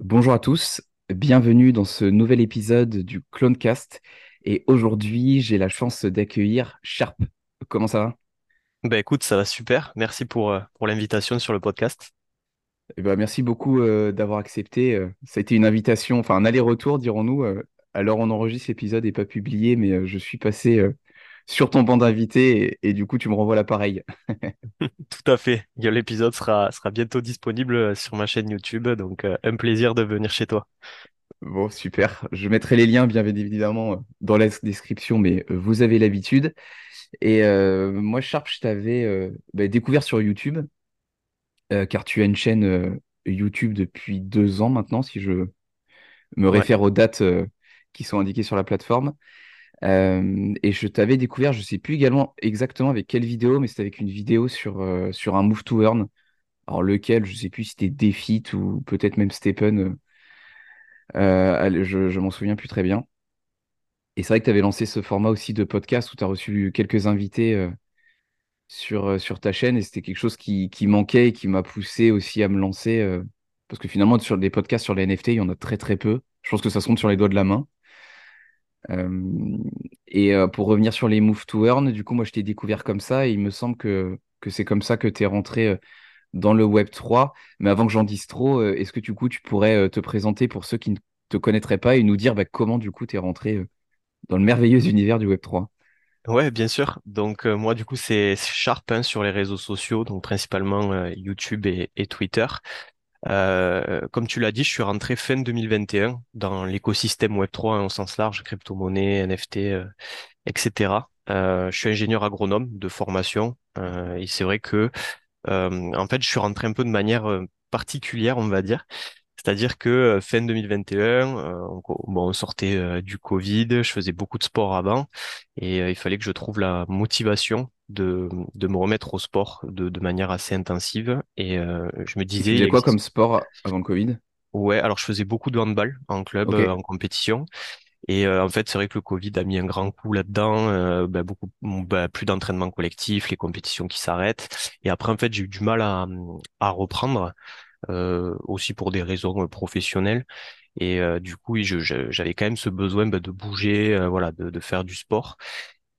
Bonjour à tous, bienvenue dans ce nouvel épisode du Clonecast. Et aujourd'hui, j'ai la chance d'accueillir Sharp. Comment ça va? Bah écoute, ça va super. Merci pour, euh, pour l'invitation sur le podcast. Eh ben, Merci beaucoup euh, d'avoir accepté. Euh, ça a été une invitation, enfin un aller-retour, dirons-nous. alors on enregistre l'épisode et pas publié, mais je suis passé sur ton banc d'invités et, et, du coup, tu me renvoies l'appareil. Tout à fait. L'épisode sera, sera bientôt disponible euh, sur ma chaîne YouTube, donc euh, un plaisir de venir chez toi. Bon, super. Je mettrai les liens, bien évidemment, dans la description, mais euh, vous avez l'habitude. Et moi, Sharp, je t'avais bah, découvert sur YouTube, car tu as une chaîne YouTube depuis deux ans maintenant, si je me réfère aux dates qui sont indiquées sur la plateforme. Et je t'avais découvert, je sais plus également exactement avec quelle vidéo, mais c'était avec une vidéo sur, sur un move to earn. Alors lequel, je sais plus si c'était Defeat ou peut-être même Stephen. Euh, je, je m'en souviens plus très bien. Et c'est vrai que tu avais lancé ce format aussi de podcast où tu as reçu quelques invités sur, sur ta chaîne et c'était quelque chose qui, qui, manquait et qui m'a poussé aussi à me lancer. parce que finalement, sur des podcasts sur les NFT, il y en a très très peu. Je pense que ça se compte sur les doigts de la main. Et pour revenir sur les move to earn, du coup, moi, je t'ai découvert comme ça et il me semble que, que c'est comme ça que tu es rentré dans le Web 3. Mais avant que j'en dise trop, est-ce que du coup, tu pourrais te présenter pour ceux qui ne te connaîtraient pas et nous dire bah, comment du coup tu es rentré dans le merveilleux univers du Web 3 Ouais, bien sûr. Donc moi, du coup, c'est Sharp hein, sur les réseaux sociaux, donc principalement YouTube et, et Twitter. Euh, comme tu l'as dit, je suis rentré fin 2021 dans l'écosystème Web3 hein, au sens large, crypto-monnaie, NFT, euh, etc. Euh, je suis ingénieur agronome de formation euh, et c'est vrai que en fait, je suis rentré un peu de manière particulière, on va dire. C'est-à-dire que fin 2021, on, bon, on sortait du Covid, je faisais beaucoup de sport avant et il fallait que je trouve la motivation de, de me remettre au sport de, de manière assez intensive. Et euh, je me disais. Tu faisais quoi comme sport avant le Covid? Ouais, alors je faisais beaucoup de handball en club, euh, en compétition. Et euh, en fait, c'est vrai que le Covid a mis un grand coup là-dedans, bah, beaucoup bah, plus d'entraînement collectif, les compétitions qui s'arrêtent. Et après, en fait, j'ai eu du mal à, à reprendre, aussi pour des raisons professionnelles. Et du coup, j'avais quand même ce besoin bah, de bouger, voilà, de, de, faire du sport.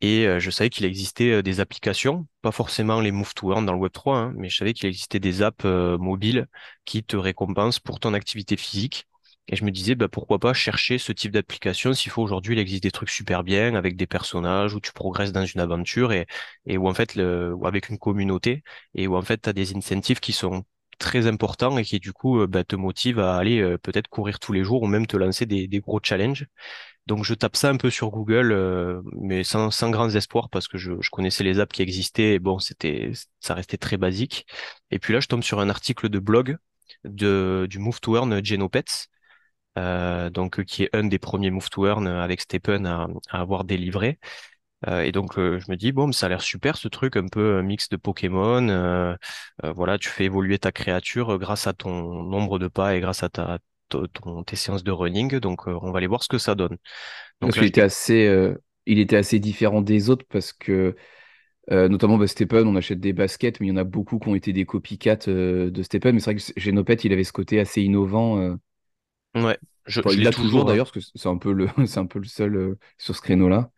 Et euh, je savais qu'il existait euh, des applications, pas forcément les Move to Earn dans le Web3, hein, mais je savais qu'il existait des apps euh, mobiles qui te récompensent pour ton activité physique. Et je me disais, bah, pourquoi pas chercher ce type d'application s'il faut aujourd'hui, il existe des trucs super bien avec des personnages où tu progresses dans une aventure et, où en fait, avec une communauté et où en fait, tu as des incentives qui sont très importants et qui du coup bah, te motivent à aller peut-être courir tous les jours ou même te lancer des gros challenges. Donc je tape ça un peu sur Google, euh, mais sans, sans grands espoirs parce que je, connaissais les apps qui existaient et bon, c'était, ça restait très basique. Et puis là, je tombe sur un article de blog du Move to Earn Genopets, euh, donc qui est un des premiers Move to Earn avec Stephen à, avoir délivré. Euh, et donc euh, je me dis bon, ça a l'air super ce truc, un peu un mix de Pokémon. Euh, voilà, tu fais évoluer ta créature grâce à ton nombre de pas et grâce à ta ton, tes séances de running. Donc, euh, on va aller voir ce que ça donne. Donc, il, était assez, euh, il était assez différent des autres parce que, euh, notamment bah, Stephen, on achète des baskets, mais il y en a beaucoup qui ont été des copycats de Stephen. Mais c'est vrai que Genopet, il avait ce côté assez innovant. Ouais, je, il l'a toujours, d'ailleurs, parce que c'est un peu le, c'est un peu le seul sur ce créneau-là.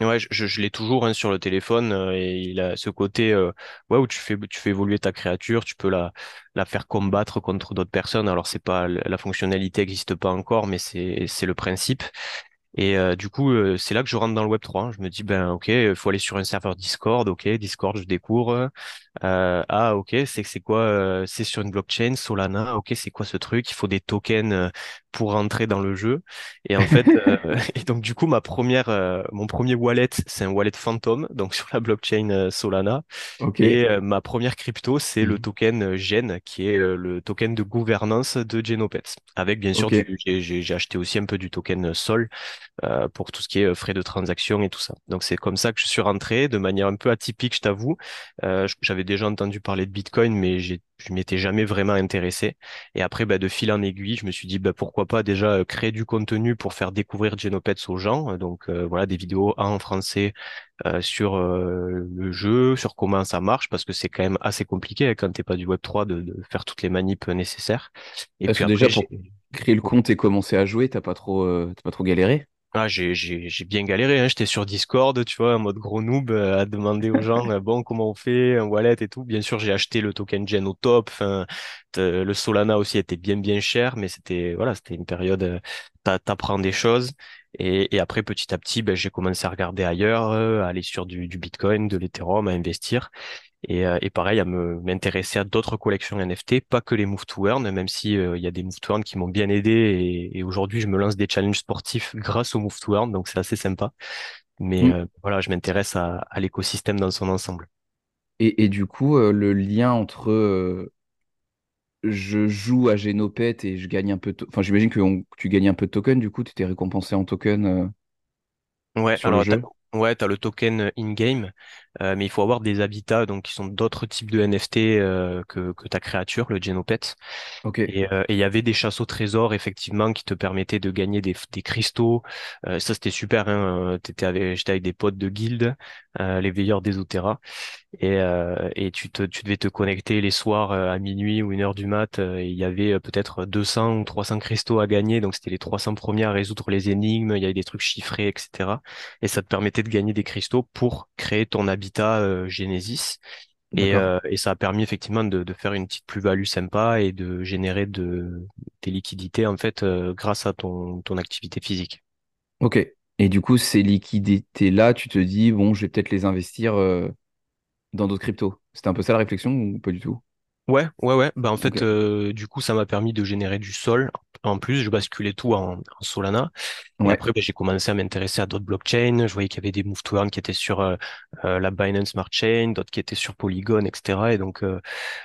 Ouais, je, je, l'ai toujours hein, sur le téléphone euh, et il a ce côté euh, ouais, où tu fais tu fais évoluer ta créature, tu peux la la faire combattre contre d'autres personnes. Alors c'est pas la fonctionnalité n'existe pas encore, mais c'est c'est le principe. Et euh, du coup, euh, c'est là que je rentre dans le Web 3. Je me dis, ben ok, il faut aller sur un serveur Discord. Ok, Discord, je découvre. Euh, ah ok, c'est c'est quoi euh, C'est sur une blockchain Solana. Ok, c'est quoi ce truc? Il faut des tokens euh, pour rentrer dans le jeu. Et en fait, euh, et donc du coup, ma première, mon premier wallet, c'est un wallet Phantom, donc sur la blockchain Solana. Ok. Et ma première crypto, c'est le Mhm. token Gen, qui est le token de gouvernance de Genopets. Avec bien sûr, Ok. du, j'ai j'ai- j'ai acheté aussi un peu du token Sol euh, pour tout ce qui est euh, frais de transaction et tout ça. Donc c'est comme ça que je suis rentré de manière un peu atypique, je t'avoue. Euh, j'avais déjà entendu parler de Bitcoin, mais j'ai, je m'étais jamais vraiment intéressé. Et après, bah, de fil en aiguille, je me suis dit bah, pourquoi pas déjà euh, créer du contenu pour faire découvrir Genopets aux gens. Donc euh, voilà, des vidéos en français euh, sur euh, le jeu, sur comment ça marche, parce que c'est quand même assez compliqué hein, quand t'es pas du Web3 de, de faire toutes les manips nécessaires. Et Parce puis que après, déjà, pour créer le compte et commencer à jouer, t'as pas trop, euh, t'as pas trop galéré? Ah, j'ai, j'ai, j'ai bien galéré, hein. J'étais sur Discord, tu vois, en mode gros noob, euh, à demander aux gens, euh, bon, comment on fait, un wallet et tout. Bien sûr, j'ai acheté le token Gen au top. Le Solana aussi était bien, bien cher, mais c'était, voilà, c'était une période, euh, t'a- t'apprends des choses. Et, et après, petit à petit, ben, j'ai commencé à regarder ailleurs, euh, à aller sur du, du Bitcoin, de l'Ethereum, à investir. Et, euh, et pareil, à me m'intéresser à d'autres collections NFT, pas que les Move to Earn, même si euh, il y a des Move to Earn qui m'ont bien aidé. Et, et aujourd'hui, je me lance des challenges sportifs grâce aux Move to Earn, donc c'est assez sympa. Mais Mm. euh, voilà, je m'intéresse à, à l'écosystème dans son ensemble. Et, et du coup, euh, le lien entre euh, je joue à Génopet et je gagne un peu de... Enfin, j'imagine que, on- que tu gagnes un peu de token, du coup, tu t'es récompensé en token Ouais, sur le alors t'as, ouais, t'as le token in-game, euh, mais il faut avoir des habitats, donc qui sont d'autres types de NFT euh, que, que ta créature, le Genopet. Ok, Et euh, et il y avait des chasses au trésor, effectivement, qui te permettaient de gagner des, des cristaux. Euh, ça, c'était super. Hein. euh, T'étais avec, j'étais avec des potes de guilde, euh, les veilleurs d'Esoterra. Et, euh, et tu, te, tu devais te connecter les soirs à minuit ou une heure du mat. et il y avait peut-être 200 ou 300 cristaux à gagner. Donc, c'était les 300 premiers à résoudre les énigmes. Il y avait des trucs chiffrés, etc. Et ça te permettait de gagner des cristaux pour créer ton habitat euh, Genesis. Et, euh, et ça a permis effectivement de, de faire une petite plus-value sympa et de générer de, des liquidités en fait euh, grâce à ton, ton activité physique. Ok. Et du coup, ces liquidités-là, tu te dis, bon, je vais peut-être les investir euh, dans d'autres cryptos. C'était un peu ça la réflexion ou pas du tout? Ouais, ouais, ouais. Bah en Ok. fait, euh, du coup, ça m'a permis de générer du sol. En plus, je basculais tout en, en Solana. Et Ouais, après, ben, j'ai commencé à m'intéresser à d'autres blockchains. Je voyais qu'il y avait des move to earn qui étaient sur euh, euh, la Binance Smart Chain, d'autres qui étaient sur Polygon, etc. Et donc, euh,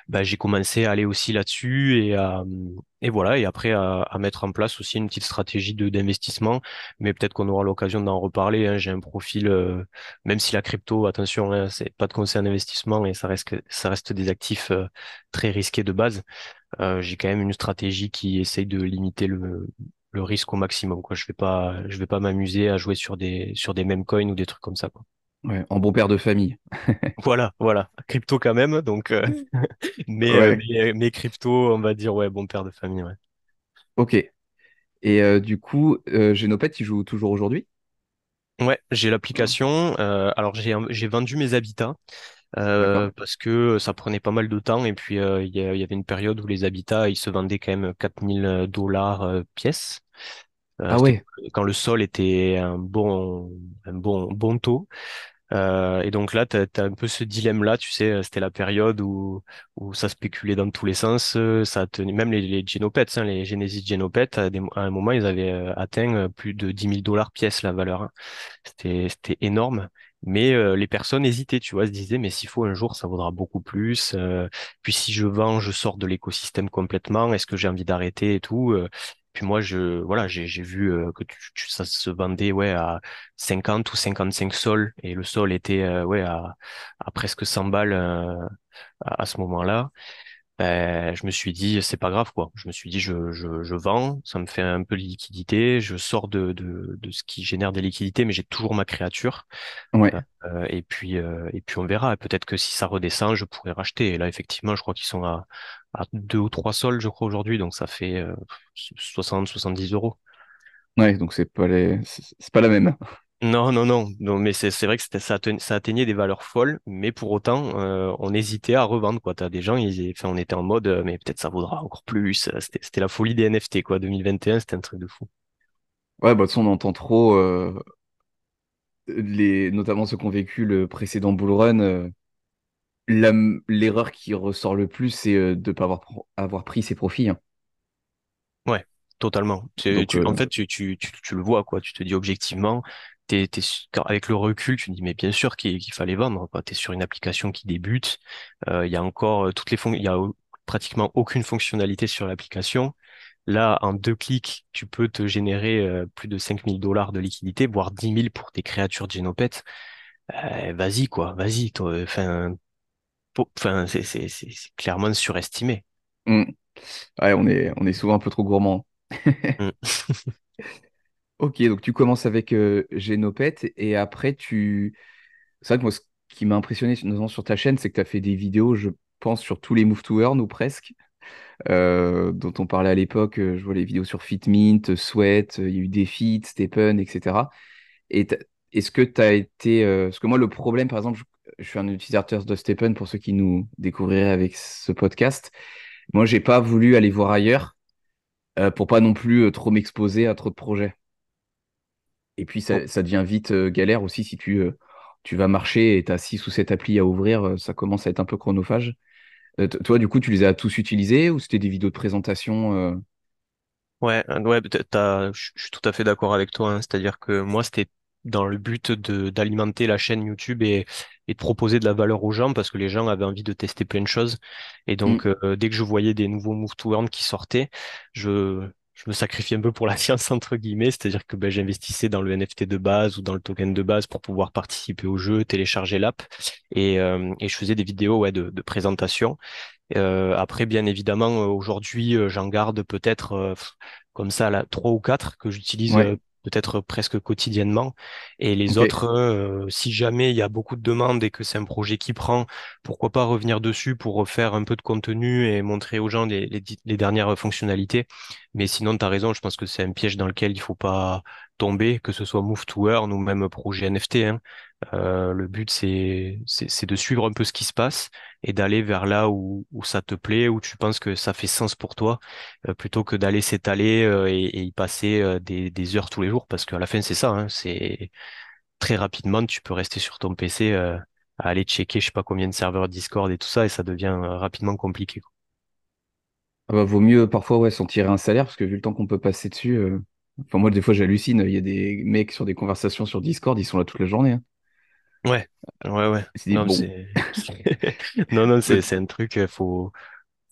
bah, j'ai commencé à aller aussi là-dessus et à, et voilà, et après à, à mettre en place aussi une petite stratégie de d'investissement, mais peut-être qu'on aura l'occasion d'en reparler, hein. J'ai un profil, euh, même si la crypto, attention, hein, c'est pas de conseil en investissement et ça reste que- ça reste des actifs euh, très risqués de base. Euh, j'ai quand même une stratégie qui essaye de limiter le le risque au maximum, quoi. Je vais pas, je vais pas m'amuser à jouer sur des sur des mêmes coins ou des trucs comme ça, quoi. ouais, en bon père de famille. Voilà, voilà, crypto quand même, donc. euh, Mais, euh, Ouais, mais, mais crypto, on va dire, ouais, bon père de famille, ouais. ok. Et euh, du coup, Génopet, il joue toujours aujourd'hui? Ouais, j'ai l'application. alors, j'ai, vendu mes habitats. Euh, parce que ça prenait pas mal de temps. Et puis, euh, il y, avait une période où les habitats, ils se vendaient quand même 4000 dollars euh, pièce. Ah ouais, quand le sol était un bon, un bon, bon taux. Euh, et donc là, tu as, un peu ce dilemme-là, tu sais, c'était la période où, où ça spéculait dans tous les sens, ça tenait, même les, les Genopets, hein, les Genesis Genopets, à, des- à un moment, ils avaient atteint plus de dix mille dollars pièce la valeur. hein. C'était énorme. Mais euh, les personnes hésitaient, tu vois, se disaient, mais s'il faut un jour, ça vaudra beaucoup plus. euh, puis si je vends, je sors de l'écosystème complètement. Est-ce que j'ai envie d'arrêter et tout? euh. puis moi, je, voilà, j'ai, vu euh, que tu, tu- ça se vendait, ouais, à 50 ou 55 sols et le sol était, euh, ouais, à, à presque 100 balles euh, à ce moment-là ben, je me suis dit, c'est pas grave, quoi. Je me suis dit, je, je, je vends, ça me fait un peu de liquidité, je sors de, de, de ce qui génère des liquidités, mais j'ai toujours ma créature. ouais, Euh, et puis, euh, et puis on verra. Peut-être que si ça redescend, je pourrais racheter. Et là, effectivement, je crois qu'ils sont à, à deux ou trois sols, je crois, aujourd'hui. Donc, ça fait euh, 60, 70 euros. ouais, donc c'est pas les... c'est c'est pas la même. Non, non, non, non, mais c'est vrai que ça, atte- ça atteignait des valeurs folles, mais pour autant, euh, on hésitait à revendre quoi. Des gens, ils, enfin, on était en mode, euh, mais peut-être ça vaudra encore plus. Euh, C'était la folie des NFT quoi. 2021, c'était un truc de fou. Ouais, bah, de toute façon, on entend trop, euh, les, notamment ceux qui ont vécu le précédent bull run. euh, l'erreur qui ressort le plus, c'est de ne pas avoir, pris ses profits. hein. Ouais, totalement. Tu, Donc, tu, en fait, tu, tu le vois, quoi. Tu te dis objectivement, avec le recul, tu te dis, mais bien sûr qu'il fallait vendre, quoi. T'es sur une application qui débute. Euh, Il y a encore euh, toutes les il y a pratiquement aucune fonctionnalité sur l'application. Là, en deux clics, tu peux te générer euh, plus de 5000 dollars de liquidité, voire 10 000 pour tes créatures Genopet. Euh, vas-y, quoi. Vas-y. Enfin, enfin, c'est, clairement surestimé. hmm. Ouais, on est, on est souvent un peu trop gourmand. Mm. Ok, donc tu commences avec euh, Genopet et après tu... C'est vrai que moi, ce qui m'a impressionné notamment sur ta chaîne, c'est que tu as fait des vidéos, je pense, sur tous les move to earn ou presque, euh, dont on parlait à l'époque. euh, Je vois les vidéos sur Fitmint, Sweat, euh, il y a eu Defeat, Stepen, etc. Et est-ce que tu as été... Parce que moi, le problème, par exemple, je, suis un utilisateur de Stepen pour ceux qui nous découvriraient avec ce podcast. Moi, j'ai pas voulu aller voir ailleurs pour pas non plus trop m'exposer à trop de projets. Et puis, ça, ça devient vite euh, galère aussi si tu, euh, tu vas marcher et tu as 6 ou 7 applis à ouvrir, euh, ça commence à être un peu chronophage. Toi, du coup, tu les as tous utilisés ou c'était des vidéos de présentation Ouais, ouais, je suis tout à fait d'accord avec toi. hein. C'est-à-dire que moi, c'était dans le but de d'alimenter la chaîne YouTube et, et de proposer de la valeur aux gens parce que les gens avaient envie de tester plein de choses. Et hmm, donc, euh, dès que je voyais des nouveaux move to earn qui sortaient, je je me sacrifiais un peu pour la science entre guillemets. C'est-à-dire que ben, j'investissais dans le NFT de base ou dans le token de base pour pouvoir participer au jeu, télécharger l'app et euh, et je faisais des vidéos ouais de, de présentation. Euh, après, bien évidemment, euh, aujourd'hui, euh, j'en garde peut-être euh, comme ça là, trois ou quatre que j'utilise Ouais, euh, peut-être presque quotidiennement. Et les autres, euh, si jamais il y a beaucoup de demandes et que c'est un projet qui prend, pourquoi pas revenir dessus pour refaire un peu de contenu et montrer aux gens les, les, di- les dernières fonctionnalités. Mais sinon, tu as raison, je pense que c'est un piège dans lequel il faut pas tomber, que ce soit Move to Earn ou même projet NFT. hein. Euh, le but, c'est, de suivre un peu ce qui se passe et d'aller vers là où, ça te plaît, où tu penses que ça fait sens pour toi, euh, plutôt que d'aller s'étaler euh, et, y passer des, heures tous les jours, parce qu'à la fin, c'est ça, hein, c'est très rapidement, tu peux rester sur ton PC à aller checker je sais pas combien de serveurs Discord et tout ça, et ça devient rapidement compliqué. Ah bah, vaut mieux parfois ouais, s'en tirer un salaire parce que vu le temps qu'on peut passer dessus. Enfin, moi, des fois, j'hallucine. Il y a des mecs sur des conversations sur Discord, ils sont là toute la journée. hein. Ouais, ouais, ouais. Dis, Non, non, non, c'est un truc, euh, faut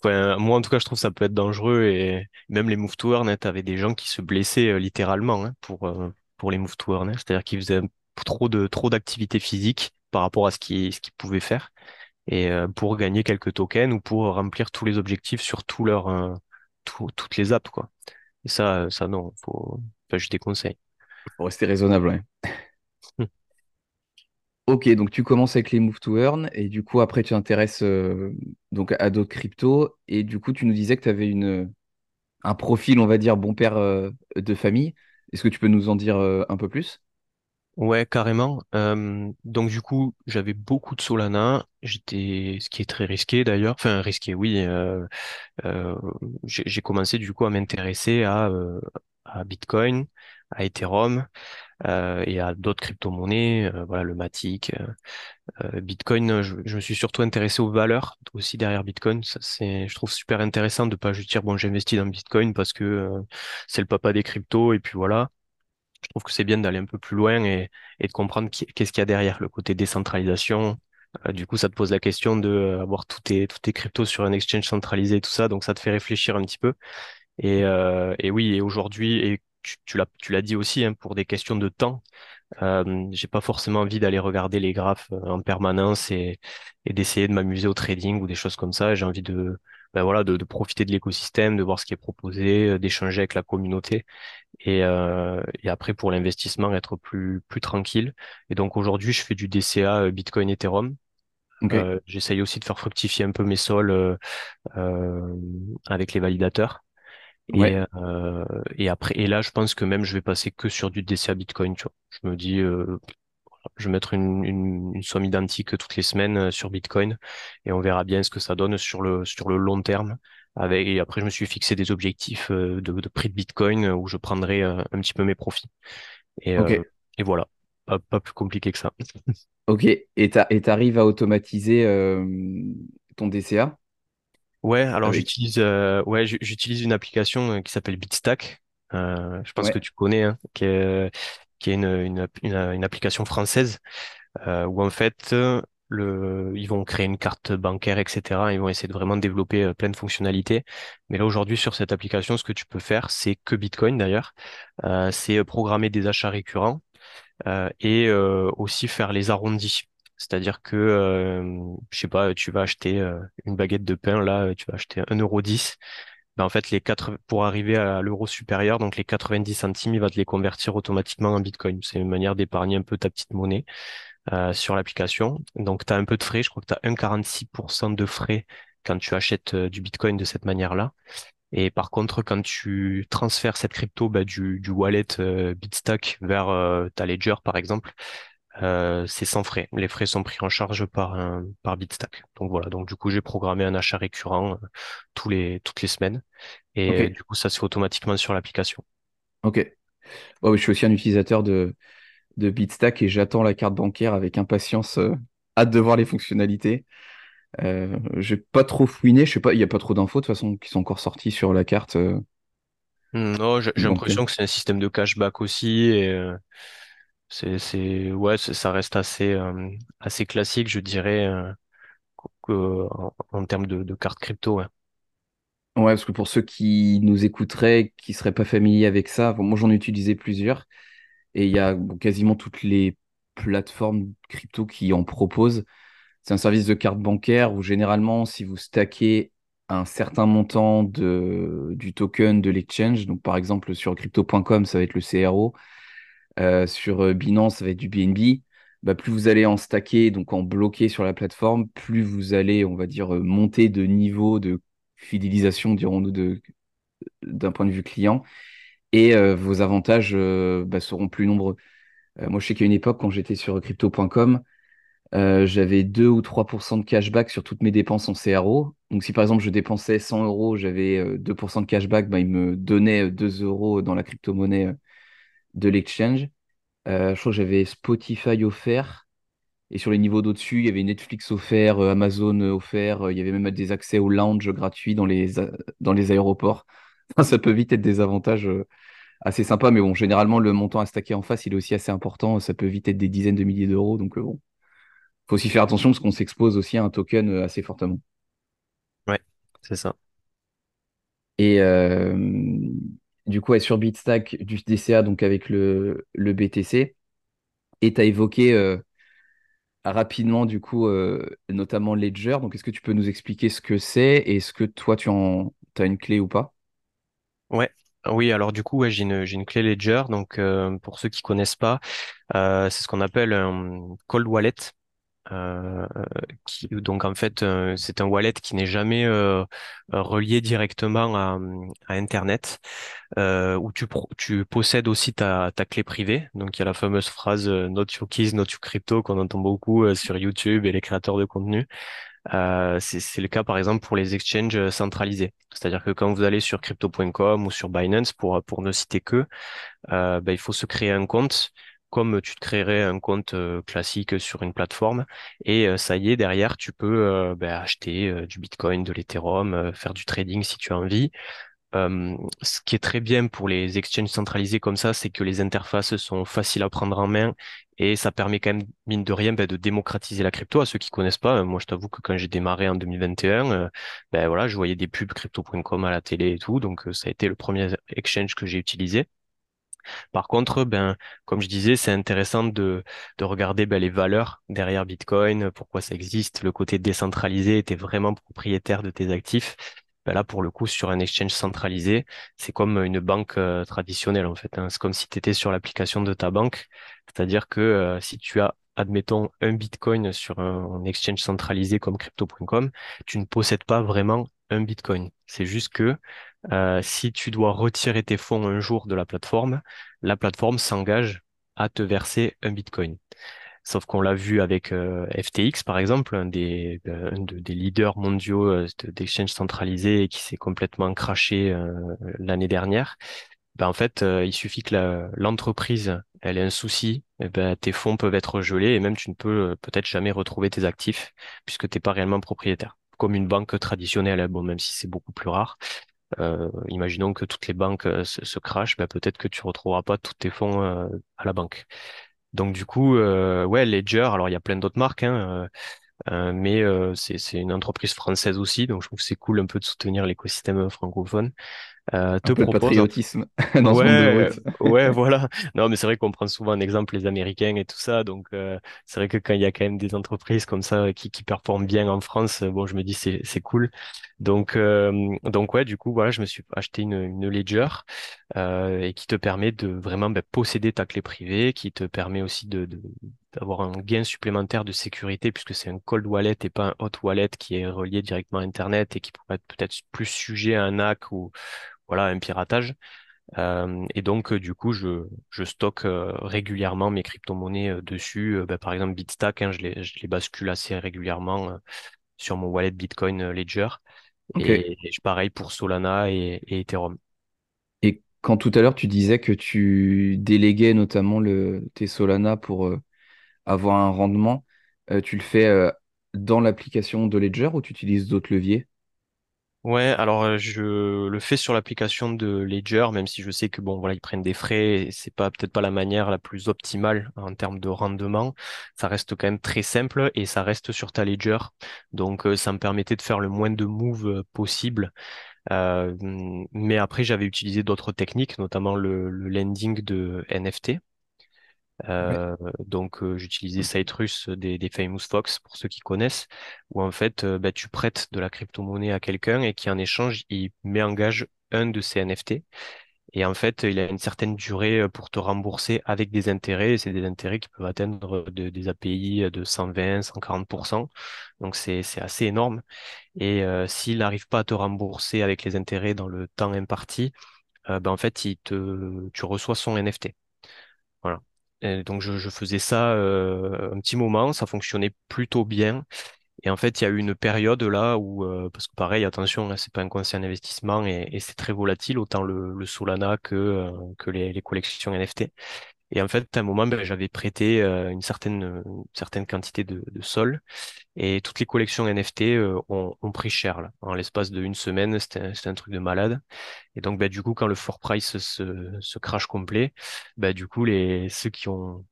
Enfin, moi, en tout cas, je trouve que ça peut être dangereux et même les move to earn, hein, t'avais des gens qui se blessaient euh, littéralement hein, pour euh, pour les move to earn, hein. C'est-à-dire qu'ils faisaient trop de trop d'activité physique par rapport à ce qu'ils ce qu'ils pouvaient faire et euh, pour gagner quelques tokens ou pour remplir tous les objectifs sur tout leur tout- toutes les apps quoi. Et ça euh, ça non, faut enfin, je déconseille. faut rester raisonnable. ouais. Ok, donc tu commences avec les move to earn et du coup après tu t'intéresses euh, donc à d'autres cryptos et du coup tu nous disais que tu avais une un profil on va dire bon père euh, de famille. Est-ce que tu peux nous en dire euh, un peu plus? Ouais, carrément. Euh, donc du coup, j'avais beaucoup de Solana. J'étais, ce qui est très risqué d'ailleurs. Enfin, risqué, oui. euh, euh, j'ai commencé du coup à m'intéresser à, euh, à Bitcoin, à Ethereum euh, et à d'autres crypto-monnaies. euh, voilà, le Matic, Bitcoin. Je, je me suis surtout intéressé aux valeurs aussi derrière Bitcoin. Ça, c'est, je trouve super intéressant de pas juste dire bon, j'investis dans Bitcoin parce que c'est le papa des cryptos et puis voilà je trouve que c'est bien d'aller un peu plus loin et, de comprendre qu'est-ce qu'il y a derrière le côté décentralisation. Euh, du coup, ça te pose la question de euh, avoir tous tes, cryptos sur un exchange centralisé et tout ça, donc ça te fait réfléchir un petit peu. Et, euh, oui, et aujourd'hui, et tu, l'as, dit aussi, hein, pour des questions de temps, euh, j'ai pas forcément envie d'aller regarder les graphes en permanence et d'essayer de m'amuser au trading ou des choses comme ça. J'ai envie de, ben voilà, de, de profiter de l'écosystème, de voir ce qui est proposé, euh, d'échanger avec la communauté et, euh, et après pour l'investissement être plus plus tranquille. Et donc aujourd'hui je fais du DCA euh, Bitcoin Ethereum. Ok, Euh, j'essaye aussi de faire fructifier un peu mes sols euh, euh, avec les validateurs. Et, ouais, euh, et après et là je pense que même je vais passer que sur du DCA Bitcoin. Tu vois. Je me dis euh, je vais mettre une, une, une somme identique toutes les semaines euh, sur Bitcoin et on verra bien ce que ça donne sur le sur le long terme. Avec, et après, je me suis fixé des objectifs de, de prix de Bitcoin où je prendrais un petit peu mes profits. Et, et voilà, pas, pas plus compliqué que ça. Ok. Et t'arrives à automatiser euh, ton DCA Ouais, alors avec. j'utilise euh, ouais, j'utilise une application euh, qui s'appelle Bitstack. Euh, je pense que tu connais, hein, qui est, qui est une, une, une, une application française euh, où en fait le, ils vont créer une carte bancaire, etc. Ils vont essayer de vraiment développer euh, plein de fonctionnalités. Mais là aujourd'hui sur cette application, ce que tu peux faire, c'est que Bitcoin d'ailleurs, euh, c'est euh, programmer des achats récurrents euh, et aussi faire les arrondis. C'est-à-dire que, euh, je sais pas, tu vas acheter une baguette de pain, là, tu vas acheter un euro dix Ben, en fait, les quatre, pour arriver à l'euro supérieur, donc les 90 centimes, il va te les convertir automatiquement en Bitcoin. C'est une manière d'épargner un peu ta petite monnaie euh, sur l'application. Donc, tu as un peu de frais, je crois que tu as 1,46% de frais quand tu achètes euh, du Bitcoin de cette manière-là. Et par contre, quand tu transfères cette crypto bah, du, du wallet euh, Bitstack vers euh, ta Ledger, par exemple, euh, c'est sans frais. Les frais sont pris en charge par, un, par Bitstack. Donc voilà, donc du coup, j'ai programmé un achat récurrent euh, tous les, toutes les semaines. Et du coup, ça se fait automatiquement sur l'application. Ok. Je suis aussi un utilisateur de, de Bitstack et j'attends la carte bancaire avec impatience. euh, hâte de voir les fonctionnalités. Euh, j'ai pas trop fouiné. Je sais pas. Il y a pas trop d'infos de toute façon qui sont encore sorties sur la carte euh, Hmm, Non, j'ai l'impression que c'est un système de cashback aussi. Et c'est, c'est, ouais, ça reste assez, euh, assez classique, je dirais, euh, en, termes de, de carte crypto. ouais. Parce que pour ceux qui nous écouteraient, qui seraient pas familiers avec ça, moi j'en ai utilisé plusieurs et il y a quasiment toutes les plateformes crypto qui en proposent. C'est un service de carte bancaire où généralement, si vous stackez un certain montant de, du token de l'exchange, donc par exemple sur crypto.com, ça va être le CRO, euh, sur euh, Binance, ça va être du BNB, bah, plus vous allez en stacker, donc en bloquer sur la plateforme, plus vous allez, on va dire, euh, monter de niveau de fidélisation, dirons-nous, d'un point de vue client, et vos avantages bah, seront plus nombreux. Moi, je sais qu'à une époque, quand j'étais sur crypto.com, j'avais 2 ou 3% de cashback sur toutes mes dépenses en CRO. Donc, si par exemple je dépensais 100 euros, j'avais euh, 2% de cashback, bah, il me donnait euh, 2 euros dans la crypto-monnaie de l'exchange. Euh, je crois que j'avais Spotify offert. Et sur les niveaux d'au-dessus, il y avait Netflix offert, euh, Amazon offert. euh, il y avait même des accès au lounge gratuits dans les, a- dans les aéroports. Enfin, ça peut vite être des avantages assez sympas. Mais bon, généralement, le montant à stacker en face, il est aussi assez important. Ça peut vite être des dizaines de milliers d'euros. Donc, bon, faut aussi faire attention parce qu'on s'expose aussi à un token assez fortement. Ouais, c'est ça. Et euh, du coup, sur Bitstack, du DCA, donc avec le, BTC. Et tu as évoqué euh, rapidement, du coup, euh, notamment Ledger. Donc, est-ce que tu peux nous expliquer ce que c'est et est-ce que toi, tu en as une clé ou pas? Ouais. Oui, alors du coup, j'ai une, clé Ledger. Donc, euh, pour ceux qui connaissent pas, c'est ce qu'on appelle un cold wallet. Euh, qui, donc en fait, euh, c'est un wallet qui n'est jamais euh, relié directement à, à Internet, euh, où tu, tu possèdes aussi ta, ta clé privée. Donc il y a la fameuse phrase euh, Not your keys, not your crypto qu'on entend beaucoup sur YouTube et les créateurs de contenu. C'est, le cas par exemple pour les exchanges centralisés. C'est-à-dire que quand vous allez sur crypto.com ou sur Binance, pour, pour ne citer que, ben, il faut se créer un compte comme tu te créerais un compte euh, classique sur une plateforme. Et euh, ça y est, derrière, tu peux euh, ben, acheter du Bitcoin, de l'Ethereum, faire du trading si tu as envie. Ce qui est très bien pour les exchanges centralisés comme ça, c'est que les interfaces sont faciles à prendre en main et ça permet quand même, mine de rien, ben, de démocratiser la crypto. À ceux qui connaissent pas, moi je t'avoue que quand j'ai démarré en 2021, euh, ben voilà, je voyais des pubs crypto.com à la télé et tout, donc ça a été le premier exchange que j'ai utilisé. Par contre, ben, comme je disais, c'est intéressant de, de regarder ben, les valeurs derrière Bitcoin, pourquoi ça existe, le côté décentralisé, tu es vraiment propriétaire de tes actifs. Ben là, pour le coup, sur un exchange centralisé, c'est comme une banque euh, traditionnelle en fait. hein. C'est comme si tu étais sur l'application de ta banque. C'est-à-dire que euh, si tu as, admettons, un Bitcoin sur un, un exchange centralisé comme crypto.com, tu ne possèdes pas vraiment un Bitcoin. C'est juste que euh, si tu dois retirer tes fonds un jour de la plateforme, la plateforme s'engage à te verser un Bitcoin. Sauf qu'on l'a vu avec FTX, par exemple, un des, des leaders mondiaux d'exchange centralisé qui s'est complètement craché l'année dernière. Ben, en fait, il suffit que l'entreprise ait un souci, et eh ben, tes fonds peuvent être gelés et même tu ne peux peut-être jamais retrouver tes actifs puisque tu n'es pas réellement propriétaire. Comme une banque traditionnelle, hein, bon, même si c'est beaucoup plus rare. Euh, imaginons que toutes les banques euh, se, crachent, bah, peut-être que tu retrouveras pas tous tes fonds euh, à la banque. Donc du coup, ouais, Ledger, alors il y a plein d'autres marques, hein, mais c'est une entreprise française aussi, donc je trouve que c'est cool un peu de soutenir l'écosystème francophone. Euh, te patriotisme dans ouais, ce monde de ouais, voilà. Non, mais c'est vrai qu'on prend souvent un exemple les Américains et tout ça. Donc, euh, c'est vrai que quand il y a quand même des entreprises comme ça qui, qui performent bien en France, bon, je me dis c'est c'est cool. Donc, euh, donc ouais, du coup, voilà, je me suis acheté une, une Ledger euh, et qui te permet de vraiment ben, posséder ta clé privée, qui te permet aussi de, de d'avoir un gain supplémentaire de sécurité puisque c'est un cold wallet et pas un hot wallet qui est relié directement à Internet et qui pourrait être peut-être plus sujet à un hack ou voilà, un piratage. Euh, et donc, euh, du coup, je, je stocke euh, régulièrement mes crypto-monnaies dessus. Bah, par exemple, Bitstack, hein, je, les, je les bascule assez régulièrement sur mon wallet Bitcoin Ledger. Et, pareil pour Solana et, Ethereum. Et quand tout à l'heure, tu disais que tu déléguais notamment le, tes Solana pour avoir un rendement, tu le fais dans l'application de Ledger ou tu utilises d'autres leviers? Ouais, alors je le fais sur l'application de Ledger, même si je sais que bon voilà ils prennent des frais, et c'est pas peut-être pas la manière la plus optimale en termes de rendement. Ça reste quand même très simple et ça reste sur ta Ledger, donc ça me permettait de faire le moins de moves possible. mais après j'avais utilisé d'autres techniques, notamment le, le lending de NFT. Euh, donc euh, j'utilisais Citrus des, des Famous Fox pour ceux qui connaissent, où en fait euh, bah, tu prêtes de la crypto-monnaie à quelqu'un et qui en échange il met en gage un de ces NFT. Et en fait, il a une certaine durée pour te rembourser avec des intérêts. C'est des intérêts qui peuvent atteindre des API de 120, 140%. Donc c'est assez énorme. Et s'il n'arrive pas à te rembourser avec les intérêts dans le temps imparti, ben en fait, il te, tu reçois son NFT. Donc je, faisais ça euh, un petit moment, ça fonctionnait plutôt bien. Et en fait, il y a eu une période là où, euh, parce que pareil, attention, c'est pas un conseil d'investissement et, c'est très volatile, autant le, Solana que, euh, que les, collections NFT. Et en fait, à un moment, ben, j'avais prêté une certaine, certaine quantité de, de sol et toutes les collections NFT ont, ont, pris cher là. En l'espace d'une semaine, c'était un truc de malade. Et donc, bah, du coup, quand le floor price se, se crash complet, bah, du coup, les, ceux qui ont,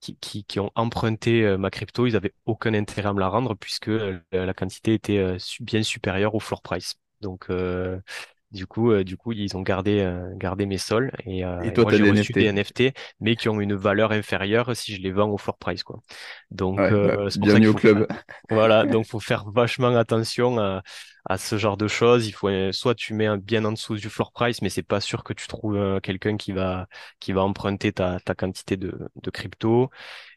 qui, qui, qui ont emprunté euh, ma crypto, ils avaient aucun intérêt à me la rendre puisque euh, la quantité était euh, bien supérieure au floor price. Donc, du coup, euh, du coup, ils ont gardé, euh, gardé mes sols et, euh, et toi, j'ai reçu des NFT, mais qui ont une valeur inférieure si je les vends au floor price, quoi. Donc, bah, c'est pour ça qu'il au club. voilà, donc faut faire vachement attention à, à ce genre de choses. Il faut soit tu mets un bien en dessous du floor price, mais c'est pas sûr que tu trouves quelqu'un qui va qui va emprunter ta, ta quantité de, de crypto.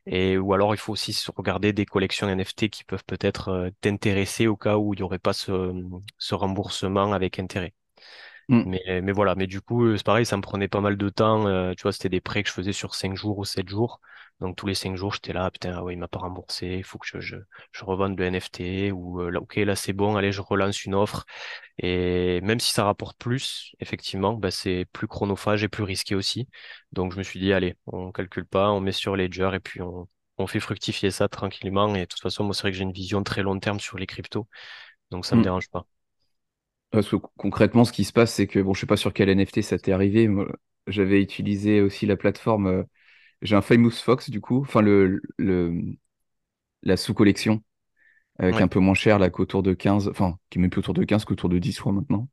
Et ou alors il faut aussi regarder des collections NFT qui peuvent peut-être t'intéresser au cas où il y aurait pas ce, ce remboursement avec intérêt. Mm. Mais, mais voilà, mais du coup, c'est pareil, ça me prenait pas mal de temps. Euh, tu vois, c'était des prêts que je faisais sur 5 jours ou 7 jours. Donc tous les 5 jours, j'étais là, putain, ah ouais, il m'a pas remboursé, il faut que je, je, je revende le NFT, ou euh, là, ok, là c'est bon, allez, je relance une offre. Et même si ça rapporte plus, effectivement, bah, c'est plus chronophage et plus risqué aussi. Donc je me suis dit, allez, on calcule pas, on met sur Ledger et puis on, on fait fructifier ça tranquillement. Et de toute façon, moi, c'est vrai que j'ai une vision très long terme sur les cryptos. Donc ça me mm. dérange pas. Parce que concrètement, ce qui se passe, c'est que, bon, je sais pas sur quel NFT ça t'est arrivé. J'avais utilisé aussi la plateforme. Euh, j'ai un Famous Fox, du coup, enfin, le, le, la sous-collection, euh, qui est un peu moins cher, là, qu'autour de 15, enfin, qui est même plus autour de 15 qu'autour de 10 fois maintenant.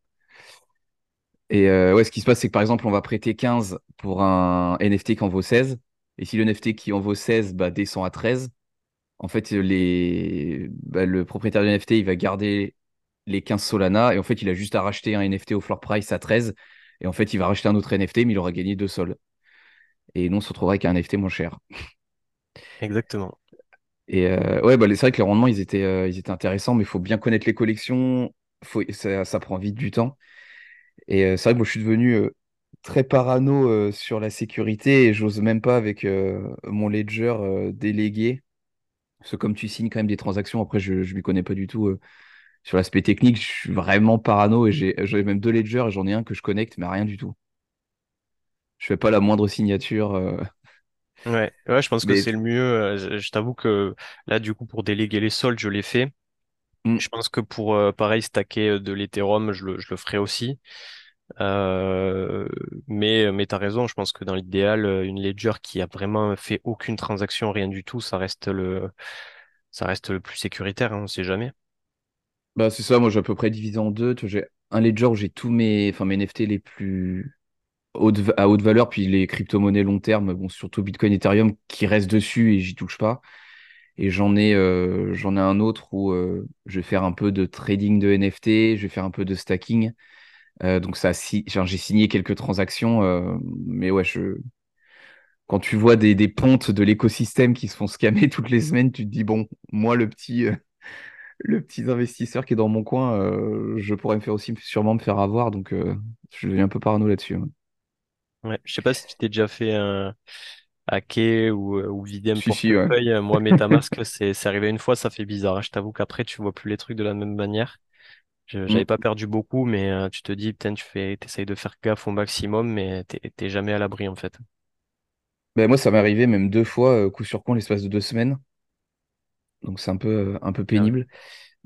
Et euh, ouais, ce qui se passe, c'est que par exemple, on va prêter 15 pour un NFT qui en vaut 16. Et si le NFT qui en vaut 16 bah, descend à 13, en fait, les... Bah, le propriétaire du NFT, il va garder les 15 Solana et en fait, il a juste à racheter un NFT au floor price à 13 et en fait, il va racheter un autre NFT, mais il aura gagné deux sols. Et nous, on se retrouvera avec un NFT moins cher. Exactement. Et euh, ouais, bah, c'est vrai que les rendements, ils étaient, euh, ils étaient intéressants, mais il faut bien connaître les collections. Faut, ça, prend vite du temps. Et euh, c'est vrai que moi, je suis devenu très parano euh, sur la sécurité et j'ose même pas avec euh, mon ledger euh, délégué. Parce que comme tu signes quand même des transactions, après je ne lui connais pas du tout sur l'aspect technique, je suis vraiment parano et j'ai même deux ledgers et j'en ai un que je connecte, mais rien du tout. Je fais pas la moindre signature. Ouais, ouais, je pense que c'est le mieux. Je, je t'avoue que là, du coup, pour déléguer les soldes, je l'ai fait. hmm, Je pense que pour, pareil, stacker de l'Ethereum, je le, je le ferai aussi. Euh, mais mais t'as raison, je pense que dans l'idéal, une ledger qui a vraiment fait aucune transaction, rien du tout, ça reste le ça reste le plus sécuritaire, hein, on sait jamais. Bah c'est ça, moi j'ai à peu près divisé en deux. J'ai un ledger où j'ai tous mes, enfin, mes NFT les plus haute, à haute valeur, puis les crypto-monnaies long terme, bon, surtout Bitcoin, Ethereum, qui restent dessus et j'y touche pas. Et j'en ai, euh, j'en ai un autre où euh, je vais faire un peu de trading de NFT, je vais faire un peu de stacking. Euh, donc ça, si, j'ai signé quelques transactions, mais ouais, je, quand tu vois des, des pontes de l'écosystème qui se font scammer toutes les semaines, tu te dis bon, moi le petit, le petit investisseur qui est dans mon coin, euh, je pourrais me faire aussi sûrement me faire avoir, donc euh, je deviens un peu parano là-dessus. ouais. Ouais, je sais pas si tu t'es déjà fait un hacker ou, ou vider un Si si, ouais. portefeuille. Moi, MetaMask, c'est arrivé une fois, ça fait bizarre. hein. Je t'avoue qu'après, tu vois plus les trucs de la même manière. Je- J'avais Mm. pas perdu beaucoup, mais euh, tu te dis, putain, tu fais, t'essayes de faire gaffe au maximum, mais t'es jamais à l'abri en fait. Ben, moi, ça m'est arrivé même deux fois, euh, coup sur coup, en l'espace de deux semaines. Donc c'est un peu, euh, un peu Ah ouais. pénible.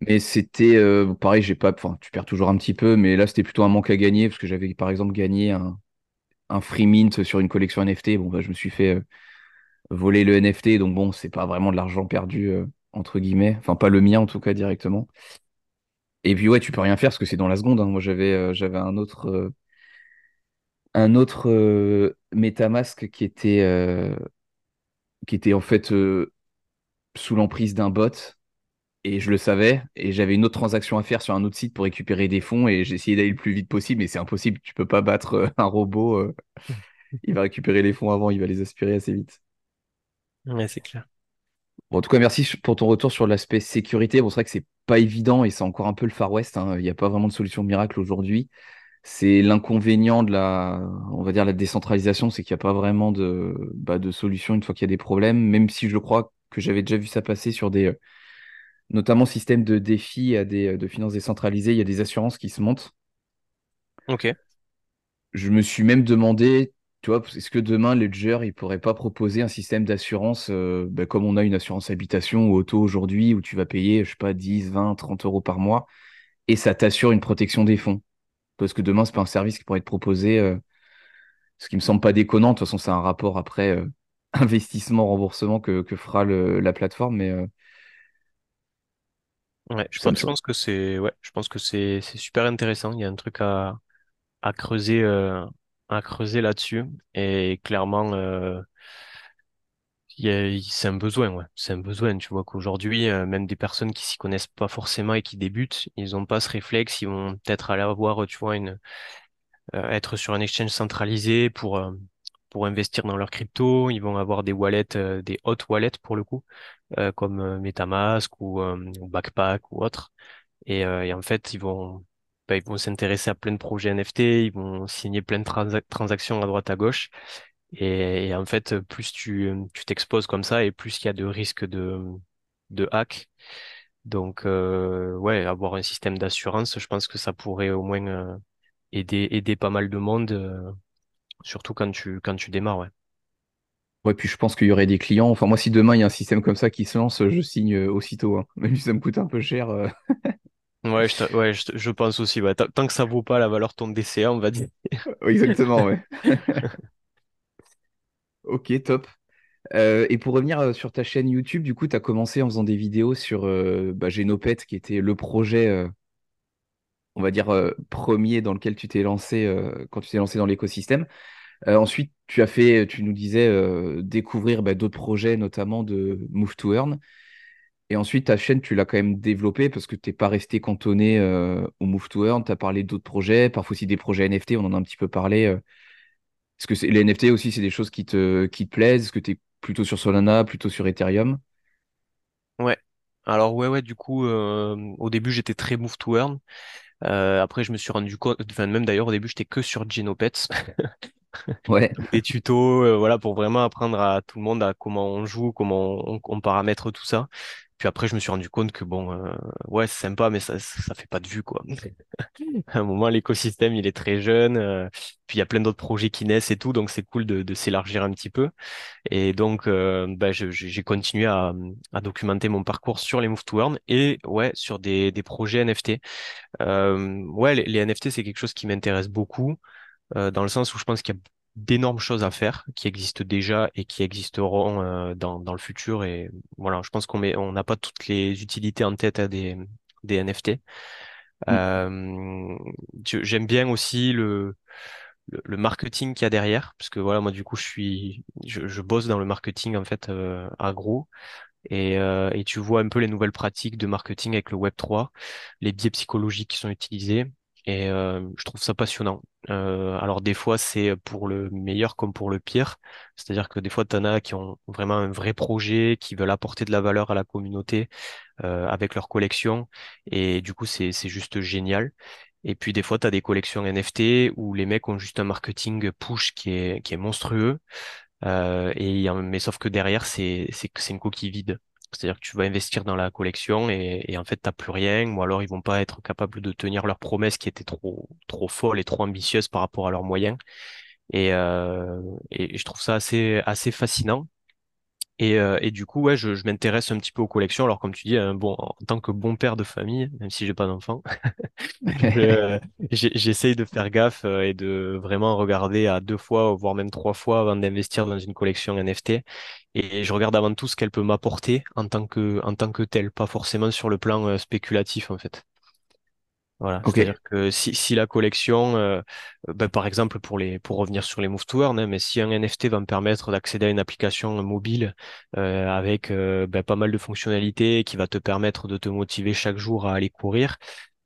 Mais c'était euh, pareil, j'ai pas, enfin, tu perds toujours un petit peu, mais là c'était plutôt un manque à gagner parce que j'avais par exemple gagné un, un free mint sur une collection NFT. Bon, bah, je me suis fait euh, voler le NFT, donc bon, c'est pas vraiment de l'argent perdu euh, entre guillemets, enfin pas le mien en tout cas directement. Et puis ouais, tu peux rien faire parce que c'est dans la seconde. hein. Moi j'avais, j'avais un autre, un autre MetaMask qui était, qui était en fait euh, sous l'emprise d'un bot. Et je le savais, et j'avais une autre transaction à faire sur un autre site pour récupérer des fonds, et j'ai essayé d'aller le plus vite possible, mais c'est impossible, tu peux pas battre euh, un robot, euh, il va récupérer les fonds avant, il va les aspirer assez vite. Ouais, c'est clair. Bon, en tout cas, merci pour ton retour sur l'aspect sécurité. Bon, c'est vrai que c'est pas évident, et c'est encore un peu le Far West, hein. Il n'y a pas vraiment de solution miracle aujourd'hui. C'est l'inconvénient de la, on va dire, la décentralisation, c'est qu'il n'y a pas vraiment de, bah, de solution une fois qu'il y a des problèmes, même si je crois que j'avais déjà vu ça passer sur des, euh, notamment système de défis à des, de finances décentralisées, il y a des assurances qui se montent. Ok. Je me suis même demandé, tu vois, est-ce que demain, Ledger, il pourrait pas proposer un système d'assurance, euh, bah, comme on a une assurance habitation ou auto aujourd'hui, où tu vas payer, je sais pas, 10, 20, 30 euros par mois, et ça t'assure une protection des fonds? Parce que demain, c'est pas un service qui pourrait être proposé, euh, ce qui me semble pas déconnant. De toute façon, c'est un rapport après euh, investissement-remboursement que, que fera le- la plateforme, mais euh, Ouais, je pense, je que c'est, ouais, je pense que c'est, c'est super intéressant. Il y a un truc à, à creuser, euh, à creuser là-dessus. Et clairement, euh, il y a- c'est un besoin, ouais. C'est un besoin. Tu vois qu'aujourd'hui, même des personnes qui s'y connaissent pas forcément et qui débutent, ils ont pas ce réflexe. Ils vont peut-être aller avoir, tu vois, une, être sur un exchange centralisé pour, pour investir dans leur crypto. Ils vont avoir des wallets, euh, des hot wallets pour le coup, euh, comme euh, MetaMask ou, Backpack ou autre. Et, et en fait, ils vont, bah, ils vont s'intéresser à plein de projets NFT, ils vont signer plein de transa- transactions à droite à gauche. Et, et en fait, plus tu tu t'exposes comme ça, et plus il y a de risques de, de hack. Donc, euh, ouais, avoir un système d'assurance, je pense que ça pourrait au moins aider, aider pas mal de monde, surtout quand tu, quand tu démarres, ouais. Ouais, puis je pense qu'il y aurait des clients. Enfin, moi, si demain il y a un système comme ça qui se lance, je signe euh, aussitôt. hein. Même si ça me coûte un peu cher. euh. Ouais, je, ouais, je, pense aussi, ouais. Tant que ça vaut pas la valeur de ton DCA, on va dire. Exactement, ouais. Ok, top. Euh, et pour revenir sur ta chaîne YouTube, du coup, tu as commencé en faisant des vidéos sur euh, bah, Genopet, qui était le projet, on va dire, euh, premier dans lequel tu t'es lancé euh, quand tu t'es lancé dans l'écosystème. Euh, ensuite, tu as fait, tu nous disais, découvrir bah, d'autres projets, notamment de Move to Earn. Et ensuite, ta chaîne, tu l'as quand même développée parce que tu n'es pas resté cantonné au Move to Earn. Tu as parlé d'autres projets, parfois aussi des projets NFT, on en a un petit peu parlé. Est-ce que les NFT aussi, c'est des choses qui te, plaisent? Est-ce que tu es plutôt sur Solana, plutôt sur Ethereum? Ouais. Alors, ouais, ouais, du coup, au début, j'étais très move to earn. Euh, après, je me suis rendu compte, enfin, même d'ailleurs, au début, j'étais que sur Genopets. Ouais, Des tutos, euh, voilà, pour vraiment apprendre à tout le monde à comment on joue, comment on, on paramètre tout ça. Puis après, je me suis rendu compte que bon, euh, ouais, c'est sympa, mais ça, ça fait pas de vue, quoi. À un moment, l'écosystème, il est très jeune. euh, puis il y a plein d'autres projets qui naissent et tout, donc c'est cool de, de s'élargir un petit peu. Et donc, euh, bah, j'ai continué à, à documenter mon parcours sur les Move to Earn et ouais, sur des, des projets NFT. Ouais, les, les NFT, c'est quelque chose qui m'intéresse beaucoup, euh, dans le sens où je pense qu'il y a d'énormes choses à faire qui existent déjà et qui existeront euh, dans, dans le futur. Et voilà, je pense qu'on met, on n'a pas toutes les utilités en tête à des, des NFT. Mm. Euh, j'aime bien aussi le, le, le marketing qu'il y a derrière, parce que voilà, moi du coup, je suis, je, je bosse dans le marketing en fait euh, agro. Et, euh, et tu vois un peu les nouvelles pratiques de marketing avec le Web3, les biais psychologiques qui sont utilisés. Et euh, je trouve ça passionnant. Euh, alors des fois, c'est pour le meilleur comme pour le pire. C'est-à-dire que des fois, tu en as qui ont vraiment un vrai projet, qui veulent apporter de la valeur à la communauté euh, avec leur collection. Et du coup, c'est, juste génial. Et puis des fois, tu as des collections NFT où les mecs ont juste un marketing push qui est, qui est monstrueux et, mais sauf que derrière, c'est une coquille vide. C'est-à-dire que tu vas investir dans la collection et, en fait, t'as plus rien, ou alors ils vont pas être capables de tenir leurs promesses qui étaient trop trop folles et trop ambitieuses par rapport à leurs moyens. Et, euh, et je trouve ça assez assez fascinant. Et, euh, et du coup, ouais, je, je m'intéresse un petit peu aux collections. Alors, comme tu dis, hein, bon, en tant que bon père de famille, même si j'ai pas d'enfant, j'essaye de faire gaffe euh, et de vraiment regarder à deux fois, voire même trois fois avant d'investir dans une collection NFT. Et je regarde avant tout ce qu'elle peut m'apporter en tant que, en tant que telle, pas forcément sur le plan euh, spéculatif, en fait. Voilà, ok, c'est-à-dire que si, si la collection, euh, ben, par exemple pour les pour revenir sur les Move to Earn, hein, mais si un NFT va me permettre d'accéder à une application mobile euh, avec euh, ben, pas mal de fonctionnalités qui va te permettre de te motiver chaque jour à aller courir,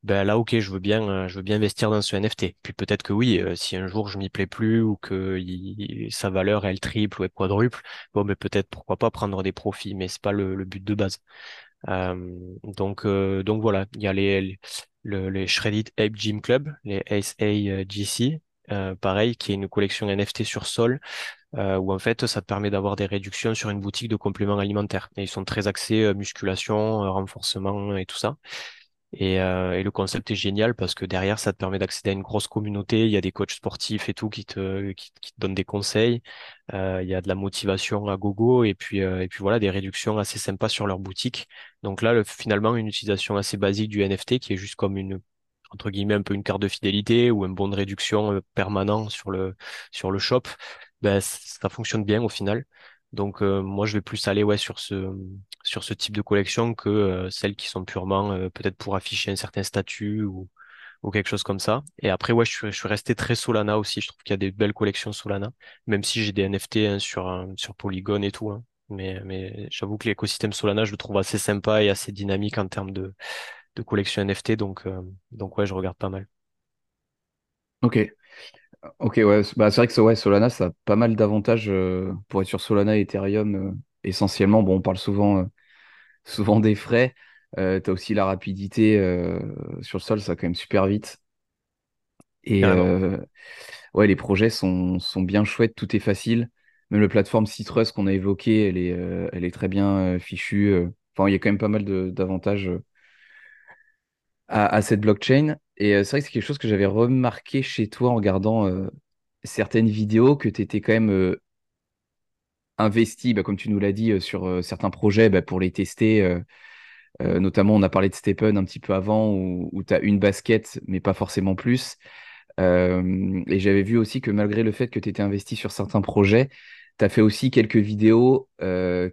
ben là ok, je veux bien euh, je veux bien investir dans ce NFT. Puis peut-être que oui, euh, si un jour je m'y plais plus ou que il- sa valeur elle triple ou elle quadruple, bon mais peut-être pourquoi pas prendre des profits, mais c'est pas le, le but de base. Euh, donc, euh, donc voilà, il y a les, les, le- les Shredded Ape Gym Club, les SAGC, euh, pareil, qui est une collection NFT sur Sol, euh, où en fait ça te permet d'avoir des réductions sur une boutique de compléments alimentaires. Et ils sont très axés euh, musculation, euh, renforcement et tout ça. Et, euh, et le concept est génial parce que derrière, ça te permet d'accéder à une grosse communauté. Il y a des coachs sportifs et tout qui te, qui, qui te donnent des conseils. Euh, il y a de la motivation à gogo et puis, euh, et puis voilà, des réductions assez sympas sur leur boutique. Donc là, le- finalement, une utilisation assez basique du NFT qui est juste comme une, entre guillemets, un peu une carte de fidélité ou un bon de réduction euh, permanent sur le, sur le shop. Ben, ça fonctionne bien au final. Donc euh, moi je vais plus aller ouais sur ce sur ce type de collection que euh, celles qui sont purement euh, peut-être pour afficher un certain statut ou, ou quelque chose comme ça. Et après ouais je suis, je suis resté très Solana aussi. Je trouve qu'il y a des belles collections Solana, même si j'ai des NFT hein, sur euh, sur Polygon et tout. hein. Mais mais j'avoue que l'écosystème Solana je le trouve assez sympa et assez dynamique en termes de de collection NFT. Donc donc ouais je regarde pas mal. ok, ok, ouais, bah, c'est vrai que ouais, Solana, ça a pas mal d'avantages pour être sur Solana et Ethereum essentiellement. Bon, on parle souvent, euh, souvent des frais. Euh, tu as aussi la rapidité euh, sur le sol, ça va quand même super vite. Et ouais, les projets sont, sont bien chouettes, tout est facile. Même la plateforme Citrus qu'on a évoquée, elle est, elle est très bien fichue. Enfin, il y a quand même pas mal d'avantages à, à cette blockchain. Et c'est vrai que c'est quelque chose que j'avais remarqué chez toi en regardant euh, certaines vidéos, que tu étais quand même euh, investi, bah, comme tu nous l'as dit, euh, sur euh, certains projets bah, pour les tester. euh, notamment, on a parlé de Stephen un petit peu avant, où, tu as une basket, mais pas forcément plus. Et j'avais vu aussi que malgré le fait que tu étais investi sur certains projets, tu as fait aussi quelques vidéos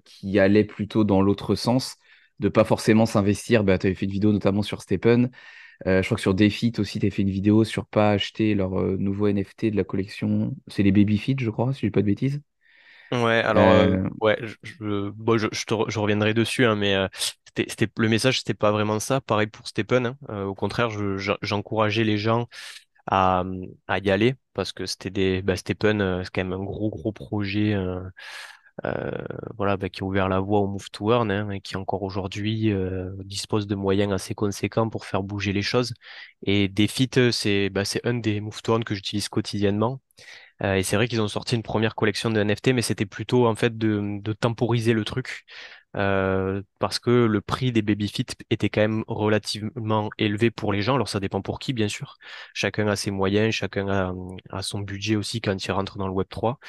qui allaient plutôt dans l'autre sens, de pas forcément s'investir. Bah, tu avais fait une vidéo notamment sur Stephen. Euh, je crois que sur Defeat aussi, tu as fait une vidéo sur pas acheter leur nouveau NFT de la collection. C'est les Baby Feet, je crois, si je dis pas de bêtises. Ouais, alors euh, Euh, ouais, je, je, bon, je, je, te je reviendrai dessus, hein, mais euh, c'était, c'était, le message, c'était pas vraiment ça. Pareil pour Stephen. hein. Euh, au contraire, je, je- j'encourageais les gens à, à y aller parce que c'était des, bah, Stephen, euh, c'est quand même un gros gros projet. euh, voilà, bah, qui a ouvert la voie au Move to Earn hein, et qui encore aujourd'hui dispose de moyens assez conséquents pour faire bouger les choses. Et Defit, c'est bah, c'est un des Move to Earn que j'utilise quotidiennement. Et c'est vrai qu'ils ont sorti une première collection de NFT, mais c'était plutôt en fait de, temporiser le truc. Euh, parce que le prix des baby-fit était quand même relativement élevé pour les gens. Alors ça dépend pour qui, bien sûr. Chacun a ses moyens, chacun a, son budget aussi quand il rentre dans le Web 3.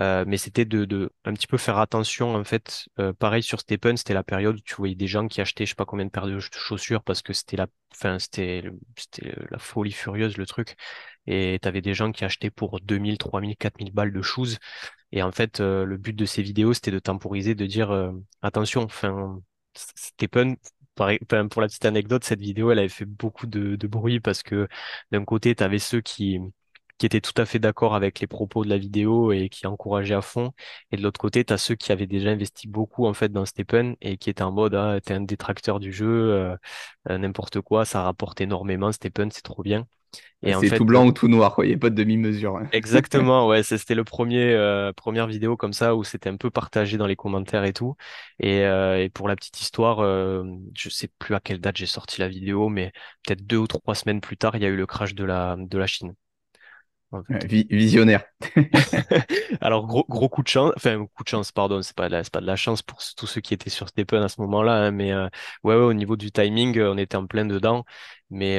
Euh, mais c'était de, de un petit peu faire attention en fait. Euh, pareil sur Stephen, c'était la période où tu voyais des gens qui achetaient je sais pas combien de paires de chaussures parce que c'était la, fin, c'était c'était la folie furieuse le truc. Et tu des gens qui achetaient pour 2000, 3000, 4000 balles de shoes. Et en fait, euh, le but de ces vidéos, c'était de temporiser, de dire euh, attention, enfin, Stephen, pour la petite anecdote, cette vidéo, elle avait fait beaucoup de, bruit parce que d'un côté, tu avais ceux qui, qui étaient tout à fait d'accord avec les propos de la vidéo et qui encourageaient à fond. Et de l'autre côté, tu as ceux qui avaient déjà investi beaucoup en fait dans Stephen et qui étaient en mode ah, t'es un détracteur du jeu, euh, n'importe quoi, ça rapporte énormément, Stephen, c'est trop bien. Et c'est tout blanc ou tout noir, quoi. Il n'y a pas de demi-mesure. Hein. Exactement, ouais. C'était le premier euh, première vidéo comme ça où c'était un peu partagé dans les commentaires et tout. Et, euh, et pour la petite histoire, euh, je sais plus à quelle date j'ai sorti la vidéo, mais peut-être deux ou trois semaines plus tard, il y a eu le crash de la de la Chine. Visionnaire. Alors gros gros coup de chance, enfin coup de chance, pardon, c'est pas c'est pas de la chance pour tous ceux qui étaient sur Stephen à ce moment-là, hein, mais ouais, ouais, au niveau du timing, on était en plein dedans, mais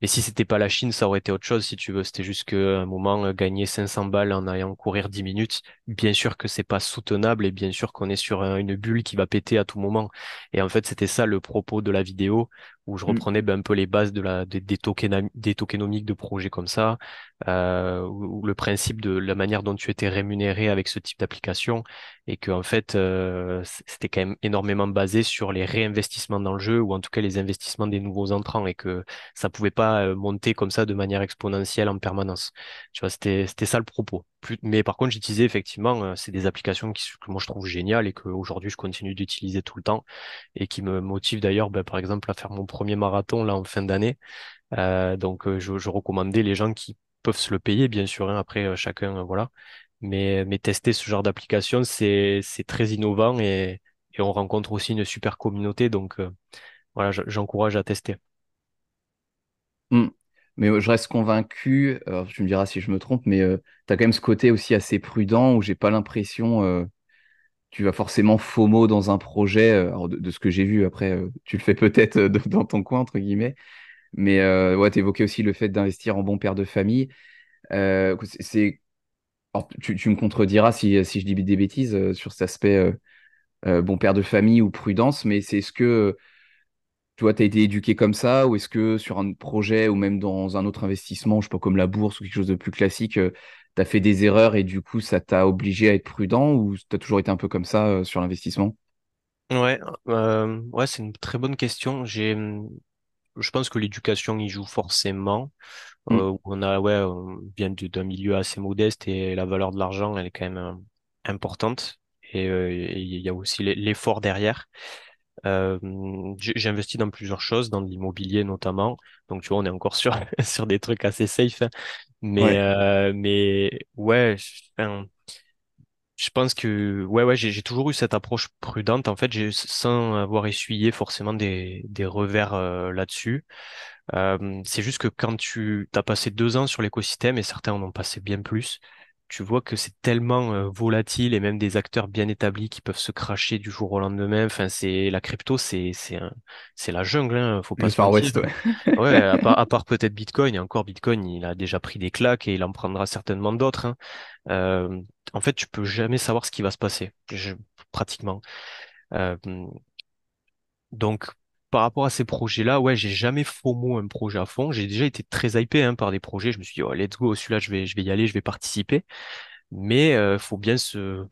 et si c'était pas la Chine, ça aurait été autre chose, si tu veux. C'était juste qu'à un moment, euh, gagner 500 balles en allant courir 10 minutes, bien sûr que c'est pas soutenable et bien sûr qu'on est sur une bulle qui va péter à tout moment. Et en fait, c'était ça le propos de la vidéo où je mm. reprenais ben, un peu les bases de la, des, des, des tokenomiques de projets comme ça, euh, ou, le principe de la manière dont tu étais rémunéré avec ce type d'application, et que en fait, euh, c'était quand même énormément basé sur les réinvestissements dans le jeu, ou en tout cas les investissements des nouveaux entrants, et que ça pouvait pas euh, monter comme ça de manière exponentielle en permanence. Tu vois, c'était ça le propos. Mais par contre, j'utilisais effectivement, euh, c'est des applications qui, que moi je trouve géniales et qu'aujourd'hui je continue d'utiliser tout le temps et qui me motivent d'ailleurs, ben, par exemple, à faire mon premier marathon là en fin d'année. Euh, donc euh, je, je, recommandais les gens qui peuvent se le payer, bien sûr. Hein, après, chacun, voilà. Mais, mais tester ce genre d'application, c'est très innovant et, et on rencontre aussi une super communauté. Donc voilà, j'encourage à tester. Mmh. Mais je reste convaincu, tu me diras si je me trompe, mais tu as quand même ce côté aussi assez prudent où j'ai pas l'impression euh, tu vas forcément FOMO dans un projet. alors de, ce que j'ai vu, après, tu le fais peut-être dans ton coin, entre guillemets. Mais ouais, tu évoquais aussi le fait d'investir en bon père de famille. c'est, tu, me contrediras si je dis des bêtises sur cet aspect bon père de famille ou prudence, mais c'est ce que tu vois, tu as été éduqué comme ça ou est-ce que sur un projet ou même dans un autre investissement, je sais pas, comme la bourse ou quelque chose de plus classique, euh, tu as fait des erreurs et du coup, ça t'a obligé à être prudent ou tu as toujours été un peu comme ça euh, sur l'investissement? Ouais, euh, ouais, c'est une très bonne question. J'ai, je pense que l'éducation y joue forcément. Mm. on a, ouais, on vient d'un milieu assez modeste et la valeur de l'argent, elle est quand même importante. Et il y a aussi l'effort derrière. Euh, j'ai investi dans plusieurs choses, dans l'immobilier notamment. Donc, tu vois, on est encore sur, sur des trucs assez safe. Hein. Mais, ouais. Euh, mais ouais, enfin, je pense que ouais, ouais, j'ai toujours eu cette approche prudente. En fait, sans avoir essuyé forcément des, des revers euh, là-dessus. C'est juste que quand tu as passé deux ans sur l'écosystème, et certains en ont passé bien plus, tu vois que c'est tellement euh, volatile et même des acteurs bien établis qui peuvent se cracher du jour au lendemain. Enfin, c'est la crypto, c'est c'est c'est la jungle. Hein, faut pas se Far West, ouais. ouais à part, peut-être Bitcoin. Et encore Bitcoin, il a déjà pris des claques et il en prendra certainement d'autres. Hein. Euh, en fait, tu peux jamais savoir ce qui va se passer, je, pratiquement. Euh, donc par rapport à ces projets-là, ouais, j'ai jamais FOMO un projet à fond. J'ai déjà été très hypé hein, par des projets. Je me suis dit, oh, let's go, celui-là, je vais, y aller, je vais participer. Mais euh, faut bien se,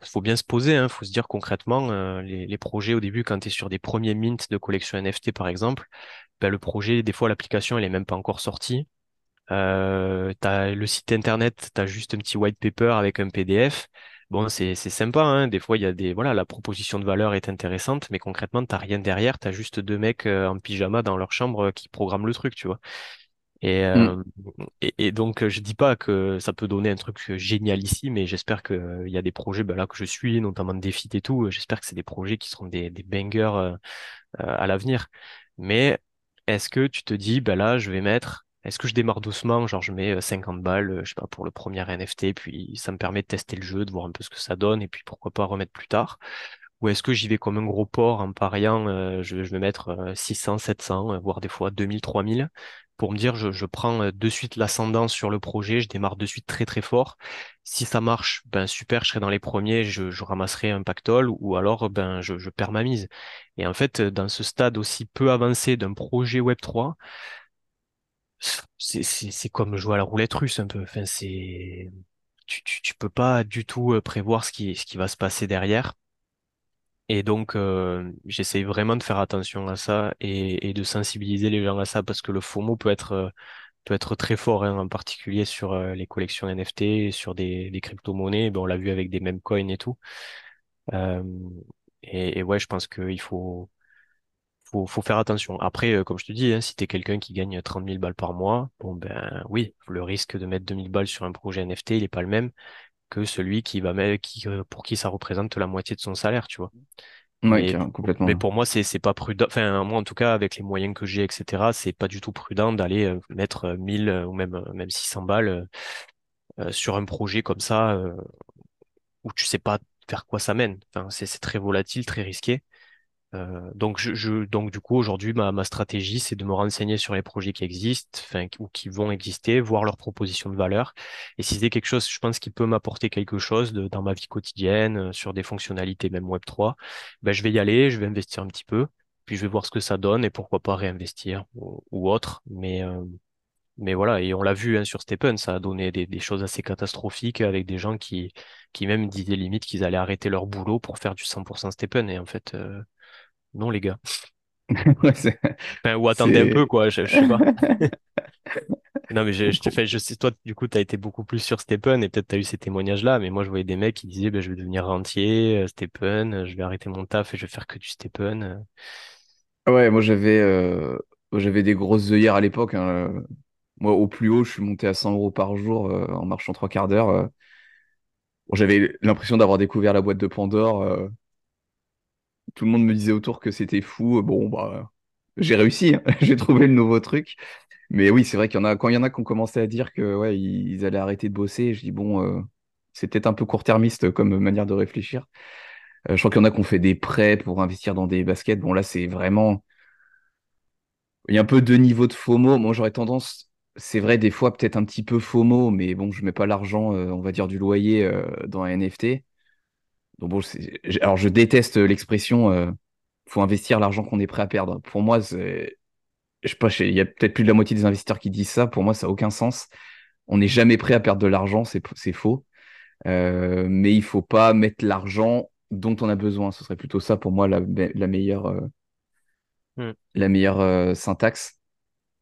poser. Hein, faut se dire concrètement, euh, les, projets au début, quand tu es sur des premiers mints de collection NFT, par exemple, ben, le projet, des fois, l'application, elle est même pas encore sortie. Euh, le site internet, tu as juste un petit white paper avec un PDF. Bon, c'est sympa, hein. Des fois, il y a des. Voilà, la proposition de valeur est intéressante, mais concrètement, t'as rien derrière, t'as juste deux mecs euh, en pyjama dans leur chambre euh, qui programment le truc, tu vois. Et, Mm. euh, et, et donc, je dis pas que ça peut donner un truc génial ici, mais j'espère qu'il y a des projets ben là que je suis, notamment Defit et tout. J'espère que c'est des projets qui seront des, des bangers euh, à l'avenir. Mais est-ce que tu te dis, ben là, je vais mettre, est-ce que je démarre doucement, genre je mets euh, 50 balles, euh, je sais pas, pour le premier NFT, puis ça me permet de tester le jeu, de voir un peu ce que ça donne, et puis pourquoi pas remettre plus tard? Ou est-ce que j'y vais comme un gros porc en pariant, euh, je, vais mettre euh, 600, 700, euh, voire des fois 2000, 3000, pour me dire, je, prends euh, de suite l'ascendant sur le projet, je démarre de suite très très fort. Si ça marche, ben super, je serai dans les premiers, je, ramasserai un pactole, ou alors ben je, je perds ma mise. Et en fait, euh, dans ce stade aussi peu avancé d'un projet Web3, c'est c'est- comme jouer à la roulette russe un peu. Enfin, c'est tu, tu, tu peux pas du tout euh, prévoir ce qui, ce qui va se passer derrière. Et donc, euh, j'essaye vraiment de faire attention à ça et, et de sensibiliser les gens à ça parce que le FOMO peut être, euh, peut être très fort, hein, en particulier sur euh, les collections NFT, sur des, des crypto-monnaies. Ben, on l'a vu avec des meme coins et tout. Euh, et, et ouais, je pense qu'il faut, faut, faut faire attention. Après, euh, comme je te dis, hein, si t'es quelqu'un qui gagne trente mille balles par mois, bon ben oui, le risque de mettre 2000 balles sur un projet NFT, il est pas le même que celui qui va mettre, qui, euh, pour qui ça représente la moitié de son salaire, tu vois. Mais, carrément, mais complètement. pour moi, c'est, c'est pas prudent. Enfin, moi, en tout cas, avec les moyens que j'ai, etc., c'est pas du tout prudent d'aller euh, mettre euh, 1000 euh, ou même, même 600 balles euh, sur un projet comme ça, euh, où tu sais pas vers quoi ça mène. Enfin, c'est, c'est très volatile, très risqué. Euh, donc, je, je, donc, du coup, aujourd'hui, ma, ma stratégie, c'est de me renseigner sur les projets qui existent, ou qui vont exister, voir leurs propositions de valeur. Et si c'est quelque chose, je pense, qui peut m'apporter quelque chose de, dans ma vie quotidienne, euh, sur des fonctionnalités, même Web3, ben, je vais y aller, je vais investir un petit peu, puis je vais voir ce que ça donne et pourquoi pas réinvestir ou, ou autre. Mais, euh, mais voilà, et on l'a vu hein, sur Stephen, ça a donné des, des choses assez catastrophiques avec des gens qui, qui même disaient limite qu'ils allaient arrêter leur boulot pour faire du 100% Stephen. Et en fait, euh, non, les gars. Ouais, c'est, Enfin, ou attendez un peu, quoi, je, je sais pas. Non, mais je, je te fais, je sais, toi, du coup, tu as été beaucoup plus sur Stephen et peut-être tu as eu ces témoignages-là, mais moi, je voyais des mecs qui disaient, ben, je vais devenir rentier, euh, Stephen, euh, je vais arrêter mon taf et je vais faire que du Stephen. euh. Ouais, moi j'avais euh, j'avais des grosses œillères à l'époque. hein, euh. Moi, au plus haut, je suis monté à 100 euros par jour euh, en marchant trois quarts d'heure. Bon, j'avais l'impression d'avoir découvert la boîte de Pandore. Tout le monde me disait autour que c'était fou. Bon, bah, j'ai réussi. hein. J'ai trouvé le nouveau truc. Mais oui, c'est vrai qu'il y en a, quand il y en a qui ont commencé à dire que ouais, ils, allaient arrêter de bosser, je dis bon, euh, c'est peut-être un peu court-termiste comme manière de réfléchir. Euh, je crois qu'il y en a qui ont fait des prêts pour investir dans des baskets. Bon, là, c'est vraiment. Il y a un peu deux niveaux de FOMO. Moi, j'aurais tendance, c'est vrai, des fois, peut-être un petit peu FOMO, mais bon, je mets pas l'argent, euh, on va dire, du loyer dans un NFT. Donc bon, alors je déteste l'expression euh, faut investir l'argent qu'on est prêt à perdre. Pour moi, je sais pas, il y a peut-être plus de la moitié des investisseurs qui disent ça. Pour moi, ça n'a aucun sens. On n'est jamais prêt à perdre de l'argent, c'est faux. Euh, mais il faut pas mettre l'argent dont on a besoin. Ce serait plutôt ça pour moi la, me- la meilleure, euh, Hmm. la meilleure syntaxe.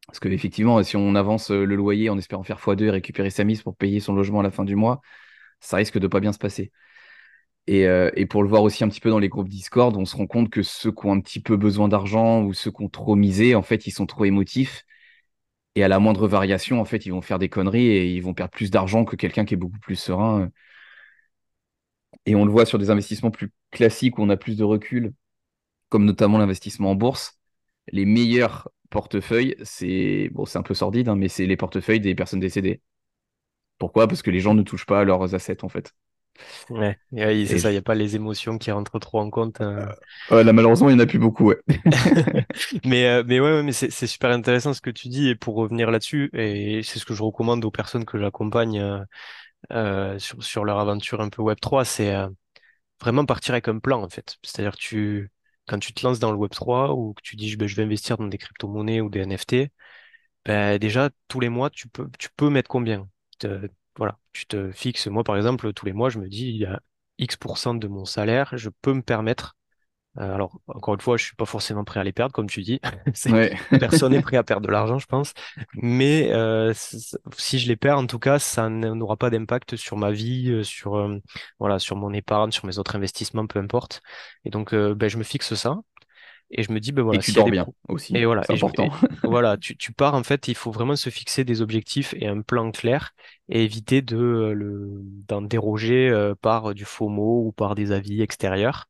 Parce que effectivement, si on avance le loyer en espérant faire x2 et récupérer sa mise pour payer son logement à la fin du mois, ça risque de pas bien se passer. Et, euh, et pour le voir aussi un petit peu dans les groupes Discord, on se rend compte que ceux qui ont un petit peu besoin d'argent ou ceux qui ont trop misé, en fait, ils sont trop émotifs. Et à la moindre variation, en fait, ils vont faire des conneries et ils vont perdre plus d'argent que quelqu'un qui est beaucoup plus serein. Et on le voit sur des investissements plus classiques où on a plus de recul, comme notamment l'investissement en bourse. Les meilleurs portefeuilles, c'est bon, un peu sordide, hein, mais c'est les portefeuilles des personnes décédées. Pourquoi? Parce que les gens ne touchent pas leurs assets, en fait. Ouais, c'est ça, il n'y a pas les émotions qui rentrent trop en compte. hein. euh, là, malheureusement, il n'y en a plus beaucoup, ouais. Mais, euh, mais ouais, ouais, mais c'est c'est super intéressant ce que tu dis. Et pour revenir là-dessus, et c'est ce que je recommande aux personnes que j'accompagne euh, euh, sur, sur leur aventure un peu Web3, c'est euh, vraiment partir avec un plan en fait. C'est-à-dire tu quand tu te lances dans le Web3 ou que tu dis ben, je vais investir dans des crypto-monnaies ou des NFT, ben, déjà tous les mois tu peux tu peux mettre combien? Voilà, tu te fixes. Moi par exemple tous les mois je me dis il y a X% de mon salaire, je peux me permettre euh, alors, encore une fois, je suis pas forcément prêt à les perdre, comme tu dis. Ouais. personne n'est prêt à perdre de l'argent, je pense. Mais euh, si je les perds, en tout cas, ça n'aura pas d'impact sur ma vie, euh, sur euh, voilà, sur mon épargne, sur mes autres investissements, peu importe. Et donc, ben, je me fixe ça. Et je me dis, ben voilà, Et tu dors des bien aussi, Et voilà, c'est je, important. et voilà, tu, tu pars, en fait, il faut vraiment se fixer des objectifs et un plan clair et éviter de euh, le, d'en déroger euh, par du FOMO ou par des avis extérieurs.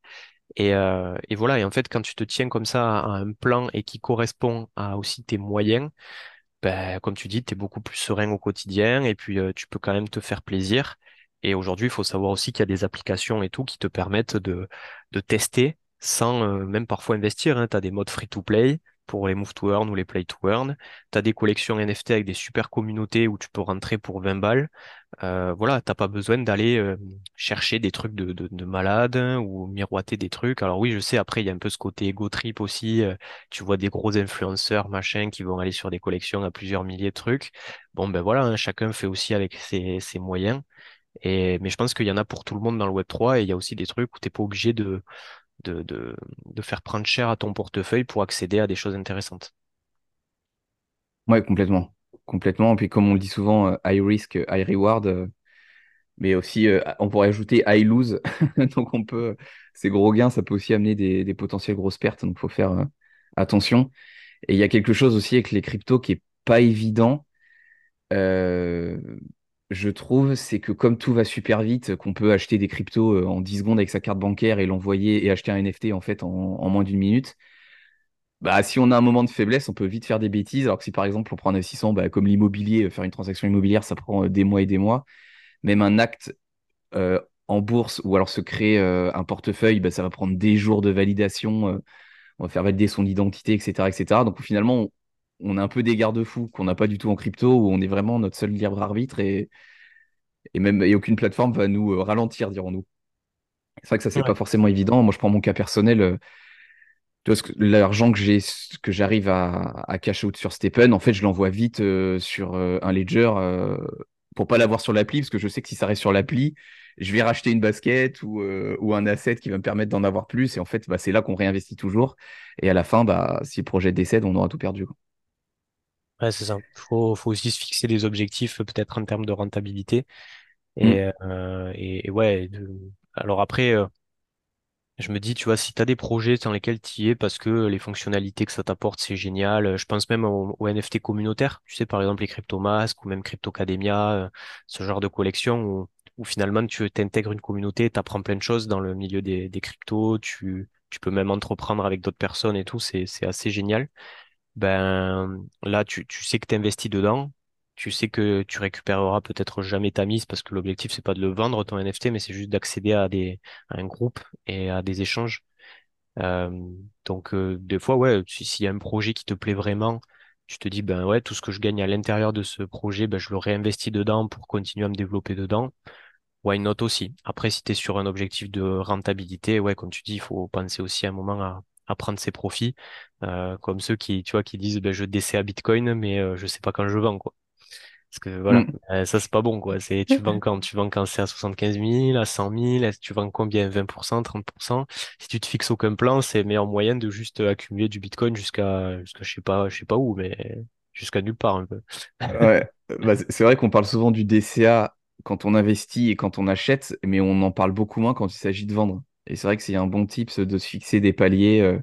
Et, euh, et voilà, et en fait, quand tu te tiens comme ça à un plan et qui correspond à aussi tes moyens, ben, comme tu dis, tu es beaucoup plus serein au quotidien et puis euh, tu peux quand même te faire plaisir. Et aujourd'hui, il faut savoir aussi qu'il y a des applications et tout qui te permettent de, de tester sans euh, même parfois investir. Hein. Tu as des modes free-to-play pour les Move to Earn ou les Play to Earn. Tu as des collections NFT avec des super communautés où tu peux rentrer pour 20 balles. Euh, voilà, t'as pas besoin d'aller euh, chercher des trucs de, de, de malade hein, ou miroiter des trucs. Alors oui, je sais, après, il y a un peu ce côté ego trip aussi. tu vois des gros influenceurs, machin, qui vont aller sur des collections à plusieurs milliers de trucs. Bon, ben voilà, hein, chacun fait aussi avec ses, moyens. Mais je pense qu'il y en a pour tout le monde dans le Web3 et il y a aussi des trucs où t'es pas obligé de, de, faire prendre cher à ton portefeuille pour accéder à des choses intéressantes. Ouais, complètement. Complètement. Puis comme on le dit souvent, euh, high risk, high reward. euh, mais aussi, euh, on pourrait ajouter high lose. Donc on peut, ces gros gains, ça peut aussi amener des, des potentielles grosses pertes. Donc il faut faire attention. Et il y a quelque chose aussi avec les cryptos qui est pas évident, je trouve, c'est que comme tout va super vite, qu'on peut acheter des cryptos euh, en 10 secondes avec sa carte bancaire et l'envoyer et acheter un NFT en fait en, moins d'une minute. Bah, si on a un moment de faiblesse, on peut vite faire des bêtises. Alors que si par exemple on prend un investissement bah, comme l'immobilier, euh, faire une transaction immobilière, ça prend euh, des mois et des mois. Même un acte en bourse ou alors se créer un portefeuille, bah, ça va prendre des jours de validation. on va faire valider son identité, etc., etc. Donc finalement, on, a un peu des garde-fous qu'on n'a pas du tout en crypto, où on est vraiment notre seul libre arbitre et, et même et aucune plateforme va nous euh, ralentir, dirons-nous. C'est vrai que ça, c'est pas forcément évident. Moi, je prends mon cas personnel. euh, l'argent que j'ai, que j'arrive à, à cash out sur Stephen, en fait, je l'envoie vite euh, sur euh, un ledger euh, pour pas l'avoir sur l'appli, parce que je sais que si ça reste sur l'appli, je vais racheter une basket ou, euh, ou un asset qui va me permettre d'en avoir plus. Et en fait, bah, c'est là qu'on réinvestit toujours. Et à la fin, bah, si le projet décède, on aura tout perdu. quoi. Ouais, c'est ça. Faut, faut aussi se fixer des objectifs, peut-être en termes de rentabilité. Mm, Et, euh, et, et ouais, de- alors après, euh, je me dis, tu vois, si tu as des projets dans lesquels tu y es parce que les fonctionnalités que ça t'apporte, c'est génial. Euh, Je pense même aux, aux NFT communautaires, tu sais, par exemple les CryptoMask ou même CryptoCademia, euh, ce genre de collection où, où finalement tu t'intègres une communauté, tu apprends plein de choses dans le milieu des, des cryptos, tu, tu peux même entreprendre avec d'autres personnes et tout, c'est, c'est assez génial ben là tu, tu sais que tu investis dedans, tu sais que tu récupéreras peut-être jamais ta mise parce que l'objectif c'est pas de le vendre ton NFT mais c'est juste d'accéder à des à un groupe et à des échanges. Euh, donc euh, des fois ouais, si- s'il y a un projet qui te plaît vraiment, tu te dis ben ouais, tout ce que je gagne à l'intérieur de ce projet, ben je le réinvestis dedans pour continuer à me développer dedans. Why not aussi? Après, si tu es sur un objectif de rentabilité, ouais, comme tu dis, il faut penser aussi à un moment à, à prendre ses profits, euh, comme ceux qui, tu vois, qui disent, ben, je décès à Bitcoin, mais euh, je sais pas quand je vends, quoi. Parce que voilà, mm. euh, ça c'est pas bon, quoi. C'est, tu vends quand? Tu vends quand c'est à 75 000, à 100 000, est-ce que tu vends combien? 20%, 30%? Si tu te fixes aucun plan, c'est meilleur moyen de juste accumuler du Bitcoin jusqu'à, jusqu'à, je sais pas, je sais pas où, mais jusqu'à nulle part, un peu. Ouais, bah, c'est vrai qu'on parle souvent du DCA quand on investit et quand on achète, mais on en parle beaucoup moins quand il s'agit de vendre. Et c'est vrai que c'est un bon tips de se fixer des paliers euh,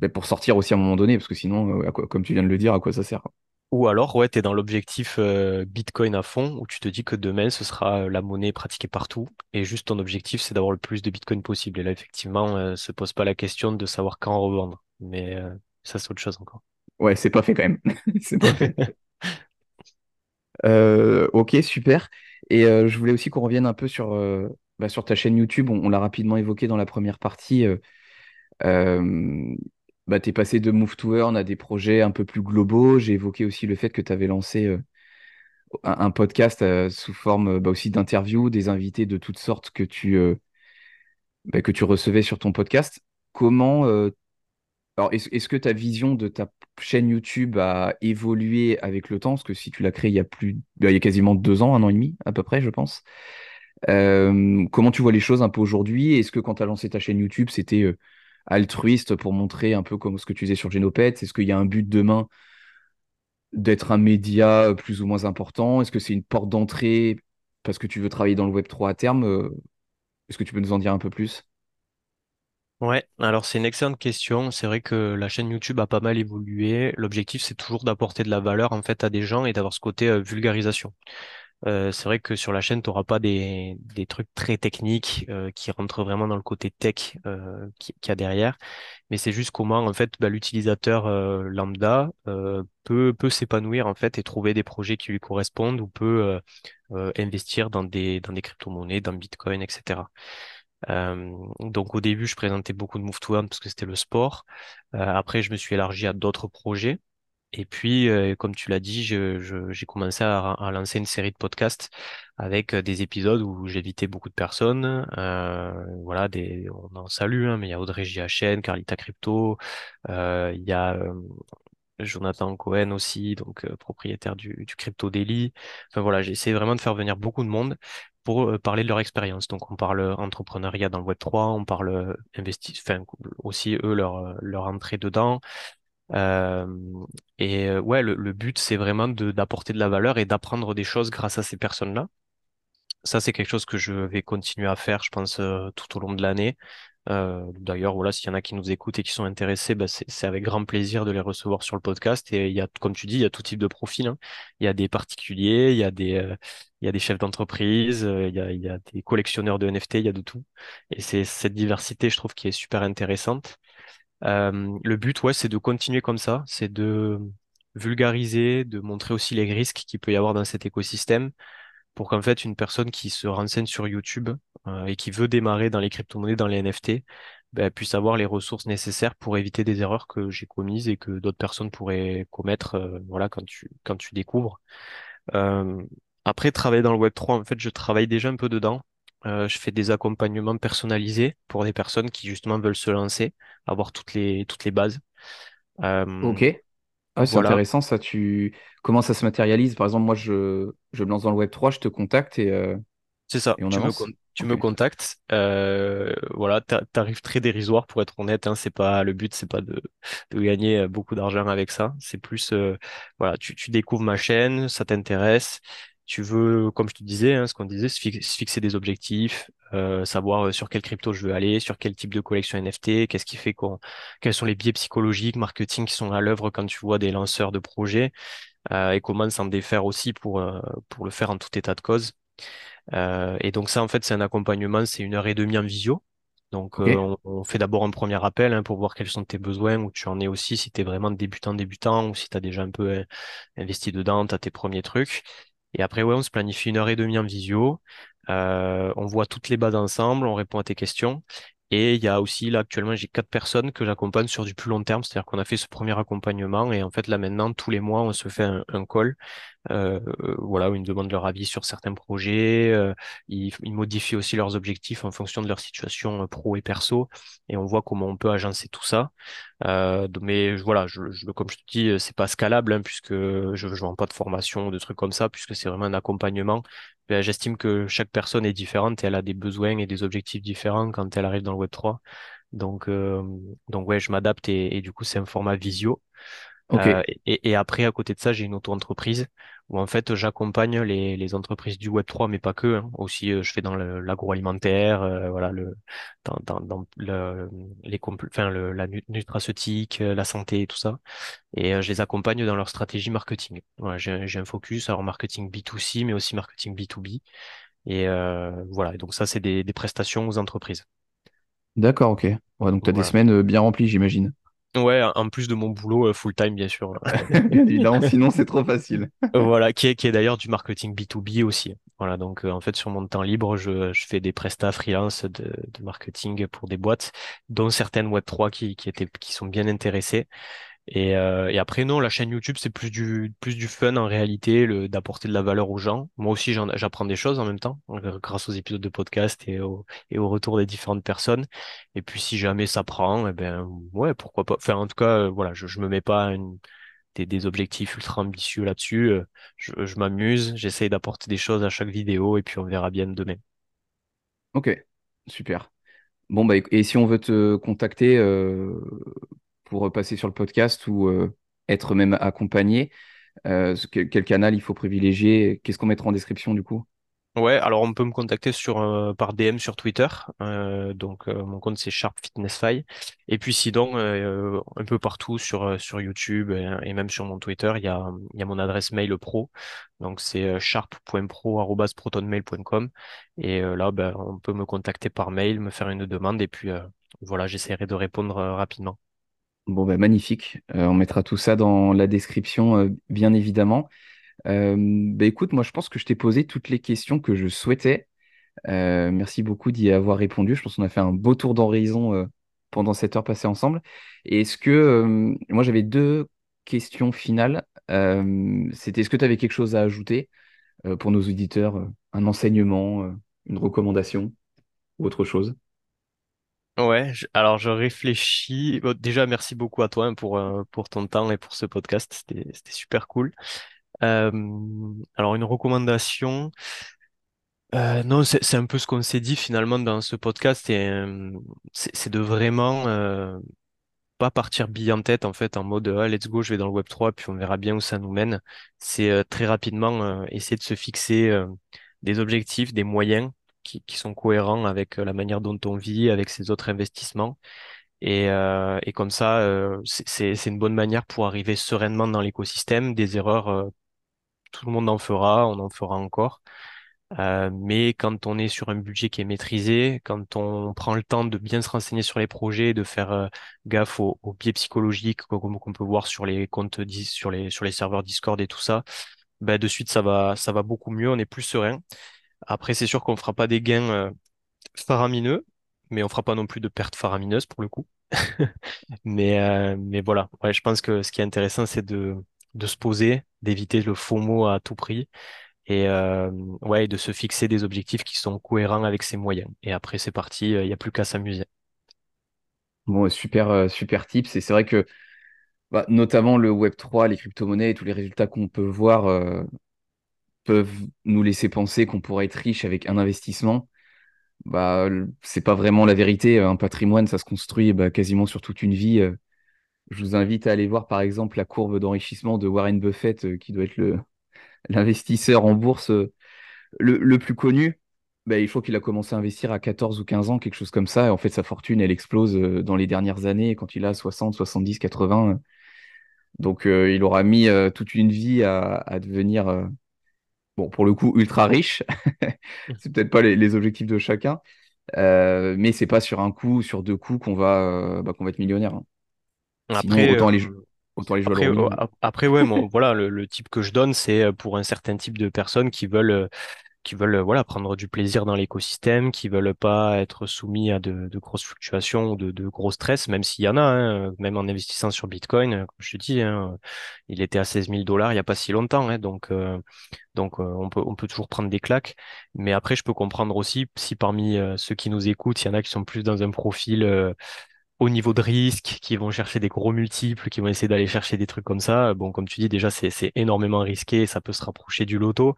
bah, pour sortir aussi à un moment donné, parce que sinon, euh, à quoi- comme tu viens de le dire, à quoi ça sert? quoi. Ou alors, ouais, tu es dans l'objectif euh, Bitcoin à fond, où tu te dis que demain, ce sera la monnaie pratiquée partout, et juste ton objectif, c'est d'avoir le plus de Bitcoin possible. Et là, effectivement, se pose pas la question de savoir quand revendre. Mais ça, c'est autre chose encore. Ouais, c'est pas fait quand même. C'est pas fait. Ok, super. Et je voulais aussi qu'on revienne un peu sur, bah, sur ta chaîne YouTube. On, l'a rapidement évoqué dans la première partie. Euh, euh, bah, tu es passé de Move to Earn à des projets un peu plus globaux. J'ai évoqué aussi le fait que tu avais lancé euh, un, podcast sous forme bah, aussi d'interviews, des invités de toutes sortes que tu, bah, que tu recevais sur ton podcast. Comment, alors, est-ce, est-ce que ta vision de ta chaîne YouTube a évolué avec le temps? Parce que si tu l'as créée il y a plus, bah, il y a quasiment deux ans, un an et demi à peu près, je pense. Euh, comment tu vois les choses un peu aujourd'hui? Est-ce que quand tu as lancé ta chaîne YouTube, c'était euh, altruiste pour montrer un peu comme ce que tu faisais sur Genopet? Est-ce qu'il y a un but demain d'être un média euh, plus ou moins important? Est-ce que c'est une porte d'entrée parce que tu veux travailler dans le Web3 à terme? Est-ce que tu peux nous en dire un peu plus? Ouais, alors c'est une excellente question. C'est vrai que la chaîne YouTube a pas mal évolué. L'objectif, c'est toujours d'apporter de la valeur en fait à des gens et d'avoir ce côté vulgarisation. Euh, c'est vrai que sur la chaîne, tu n'auras pas des, des trucs très techniques euh, qui rentrent vraiment dans le côté tech euh, qui- qu'il y a derrière, mais c'est juste comment en fait bah, l'utilisateur euh, lambda peut, peut s'épanouir en fait et trouver des projets qui lui correspondent ou peut investir dans des, dans des crypto-monnaies, dans Bitcoin, etc. Donc au début, je présentais beaucoup de Move to Earn parce que c'était le sport. Après, je me suis élargi à d'autres projets. Et puis, euh, comme tu l'as dit, j'ai commencé à, lancer une série de podcasts avec euh, des épisodes où j'invitais beaucoup de personnes. Euh, voilà, on en salue, hein, mais il y a Audrey JHN, Carlita Crypto, il y a Jonathan Cohen aussi, donc propriétaire du, Crypto Daily. Enfin voilà, j'ai essayé vraiment de faire venir beaucoup de monde pour parler de leur expérience. Donc on parle entrepreneuriat dans le Web 3, on parle investi, enfin aussi eux leur entrée dedans. Et ouais, le, le but c'est vraiment d'apporter de la valeur et d'apprendre des choses grâce à ces personnes-là. Ça, c'est quelque chose que je vais continuer à faire, je pense, tout au long de l'année. D'ailleurs, voilà, s'il y en a qui nous écoutent et qui sont intéressés, bah, c'est avec grand plaisir de les recevoir sur le podcast. Et il y a, comme tu dis, il y a tout type de profil. hein. Il y a des particuliers, il y a des, il y a des chefs d'entreprise, il y a, il y a des collectionneurs de NFT, il y a de tout. Et c'est cette diversité, je trouve, qui est super intéressante. Euh, le but, ouais, c'est de continuer comme ça, c'est de vulgariser, de montrer aussi les risques qu'il peut y avoir dans cet écosystème pour qu'en fait une personne qui se renseigne sur YouTube euh, et qui veut démarrer dans les crypto-monnaies, dans les NFT, ben, puisse avoir les ressources nécessaires pour éviter des erreurs que j'ai commises et que d'autres personnes pourraient commettre euh, voilà, quand tu, quand tu découvres. Après, travailler dans le Web3, en fait, je travaille déjà un peu dedans. Euh, je fais des accompagnements personnalisés pour des personnes qui justement veulent se lancer, avoir toutes les, toutes les bases. Euh, Ok. Ah, c'est voilà, intéressant ça. Tu... Comment ça se matérialise? Par exemple, moi, je, je me lance dans le web trois je te contacte et, euh, C'est ça, et on tu me, tu contactes, voilà, t'a- tarif très dérisoire pour être honnête, hein, c'est pas le but, c'est pas de, de gagner beaucoup d'argent avec ça, c'est plus, voilà, tu, tu découvres ma chaîne, ça t'intéresse, tu veux, comme je te disais, hein, ce qu'on disait, se fix- se fixer des objectifs, euh, savoir euh, sur quelle crypto je veux aller, sur quel type de collection NFT, qu'est-ce qui fait qu'on, quels sont les biais psychologiques, marketing qui sont à l'œuvre quand tu vois des lanceurs de projets, euh, et comment s'en défaire aussi pour, euh, pour le faire en tout état de cause. Et donc ça, en fait, c'est un accompagnement, c'est une heure et demie en visio. Donc on, on fait d'abord un premier appel hein, pour voir quels sont tes besoins, où tu en es aussi, si tu es vraiment débutant, débutant, ou si tu as déjà un peu investi dedans, tu as tes premiers trucs. Et après, ouais, on se planifie une heure et demie en visio. Euh, on voit toutes les bases ensemble, on répond à tes questions. Et il y a aussi, là, actuellement, j'ai quatre personnes que j'accompagne sur du plus long terme, c'est-à-dire qu'on a fait ce premier accompagnement et en fait, là, maintenant, tous les mois, on se fait un, un call euh, voilà, où ils me demandent leur avis sur certains projets. euh, ils, ils modifient aussi leurs objectifs en fonction de leur situation euh, pro et perso. Et on voit comment on peut agencer tout ça. Euh, mais voilà, je, je- comme je te dis, euh, c'est pas scalable hein, puisque je ne vends pas de formation ou de trucs comme ça, puisque c'est vraiment un accompagnement. Ben, j'estime que chaque personne est différente et elle a des besoins et des objectifs différents quand elle arrive dans le Web3. Donc, euh, donc ouais, je m'adapte et, et du coup, c'est un format visio. Euh, et, et après, à côté de ça, j'ai une auto-entreprise où en fait, j'accompagne les, les entreprises du Web3, mais pas que. hein. Aussi, euh, je fais dans l'agroalimentaire, euh, voilà, le, dans, dans, dans le, les enfin, le, la nu- nutraceutique, la santé et tout ça. Et euh, je les accompagne dans leur stratégie marketing. Voilà, j'ai, un focus alors marketing B2C, mais aussi marketing B2B. Et euh, voilà, et donc ça, c'est des, des prestations aux entreprises. D'accord, ok. Ouais, donc tu as des semaines bien remplies, j'imagine. Ouais, en plus de mon boulot euh, full-time, bien sûr. Évidemment, sinon c'est trop facile. Voilà, qui est, qui est d'ailleurs du marketing B2B aussi. Voilà, donc euh, en fait, sur mon temps libre, je, je fais des prestats freelance de, de marketing pour des boîtes, dont certaines Web3 qui, qui étaient, qui sont bien intéressées. Et, euh, et après, non, la chaîne YouTube, c'est plus du, plus du fun en réalité, le, d'apporter de la valeur aux gens. Moi aussi, j'apprends des choses en même temps, euh, grâce aux épisodes de podcast et au, et au retour des différentes personnes. Et puis, si jamais ça prend, eh ben, ouais, pourquoi pas. Enfin, en tout cas, euh, voilà, je, je me mets pas une des, des objectifs ultra ambitieux là-dessus. Je, je m'amuse, j'essaye d'apporter des choses à chaque vidéo et puis on verra bien demain. Ok, super. Bon, bah, et si on veut te contacter euh, pour passer sur le podcast ou euh, être même accompagné, euh, quel, canal il faut privilégier? Qu'est-ce qu'on mettra en description du coup? Ouais, alors on peut me contacter sur euh, par DM sur Twitter. Euh, donc euh, mon compte c'est Sharp Fitness. Et puis sinon euh, un peu partout sur euh, sur YouTube et, et même sur mon Twitter, il y a y a mon adresse mail pro. Donc c'est euh, sharp.pro@protonmail.com et euh, là ben on peut me contacter par mail, me faire une demande et puis euh, voilà, j'essaierai de répondre euh, rapidement. Bon, bah, magnifique. Euh, on mettra tout ça dans la description, euh, bien évidemment. Euh, bah, écoute, moi, je pense que je t'ai posé toutes les questions que je souhaitais. Euh, merci beaucoup d'y avoir répondu. Je pense qu'on a fait un beau tour d'horizon pendant cette heure passée ensemble. Et est-ce que, moi, j'avais deux questions finales. C'était, est-ce que tu avais quelque chose à ajouter pour nos auditeurs, un enseignement, une recommandation ou autre chose? Ouais, je- alors je réfléchis. Déjà, merci beaucoup à toi hein, pour, euh, pour ton temps et pour ce podcast. C'était, c'était super cool. Euh, alors, une recommandation. Euh, non, c'est c'est un peu ce qu'on s'est dit finalement dans ce podcast. Et, euh, c'est c'est de vraiment euh, pas partir bille en tête en fait en mode ah, let's go, je vais dans le Web 3 puis on verra bien où ça nous mène. C'est euh, très rapidement euh, essayer de se fixer euh, des objectifs, des moyens qui, sont cohérents avec euh, la manière dont on vit, avec ses autres investissements. Et, euh, comme ça, euh, c'est une bonne manière pour arriver sereinement dans l'écosystème. Des erreurs, tout le monde en fera, on en fera encore. Mais quand on est sur un budget qui est maîtrisé, quand on prend le temps de bien se renseigner sur les projets, de faire gaffe aux, aux biais psychologiques qu'on qu'on peut voir sur les comptes, sur les, sur les serveurs Discord et tout ça, ben de suite ça va, ça va beaucoup mieux, on est plus serein. Après, c'est sûr qu'on fera pas des gains euh, faramineux, mais on fera pas non plus de pertes faramineuses pour le coup. Mais, euh, mais voilà, je pense que ce qui est intéressant, c'est de, se poser, d'éviter le FOMO à tout prix et euh, ouais, de se fixer des objectifs qui sont cohérents avec ses moyens. Et après, c'est parti, il n'y a plus qu'à s'amuser. Bon, super, super tips. Et c'est vrai que bah, notamment le Web3, les crypto-monnaies et tous les résultats qu'on peut voir peuvent nous laisser penser qu'on pourrait être riche avec un investissement. Bah, c'est pas vraiment la vérité. Un patrimoine, ça se construit bah, quasiment sur toute une vie. Euh, Je vous invite à aller voir par exemple la courbe d'enrichissement de Warren Buffett, euh, qui doit être l'investisseur en bourse euh, le, le plus connu. Bah, il faut qu'il a commencé à investir à 14 ou 15 ans, quelque chose comme ça. Et en fait, sa fortune, elle explose dans les dernières années quand il a 60, 70, 80. Donc, il aura mis toute une vie à, à devenir, bon, pour le coup, ultra riche. C'est peut-être pas les, les objectifs de chacun, euh, mais c'est pas sur un coup, sur deux coups qu'on va, euh, bah, qu'on va être millionnaire. hein. Sinon, Après, autant aller, jou- euh, autant après, ouais, voilà, le, le type que je donne, c'est pour un certain type de personnes qui veulent qui veulent euh, voilà prendre du plaisir dans l'écosystème, qui veulent pas être soumis à de, grosses fluctuations ou de, gros stress, même s'il y en a, hein, même en investissant sur Bitcoin, euh, comme je te dis, hein, il était à 16 000 dollars il y a pas si longtemps, hein, donc euh, donc euh, on peut on peut toujours prendre des claques, mais après je peux comprendre aussi si parmi euh, ceux qui nous écoutent, il y en a qui sont plus dans un profil euh, au niveau de risque, qui vont chercher des gros multiples, qui vont essayer d'aller chercher des trucs comme ça. Bon, comme tu dis, déjà, c'est énormément risqué, ça peut se rapprocher du loto.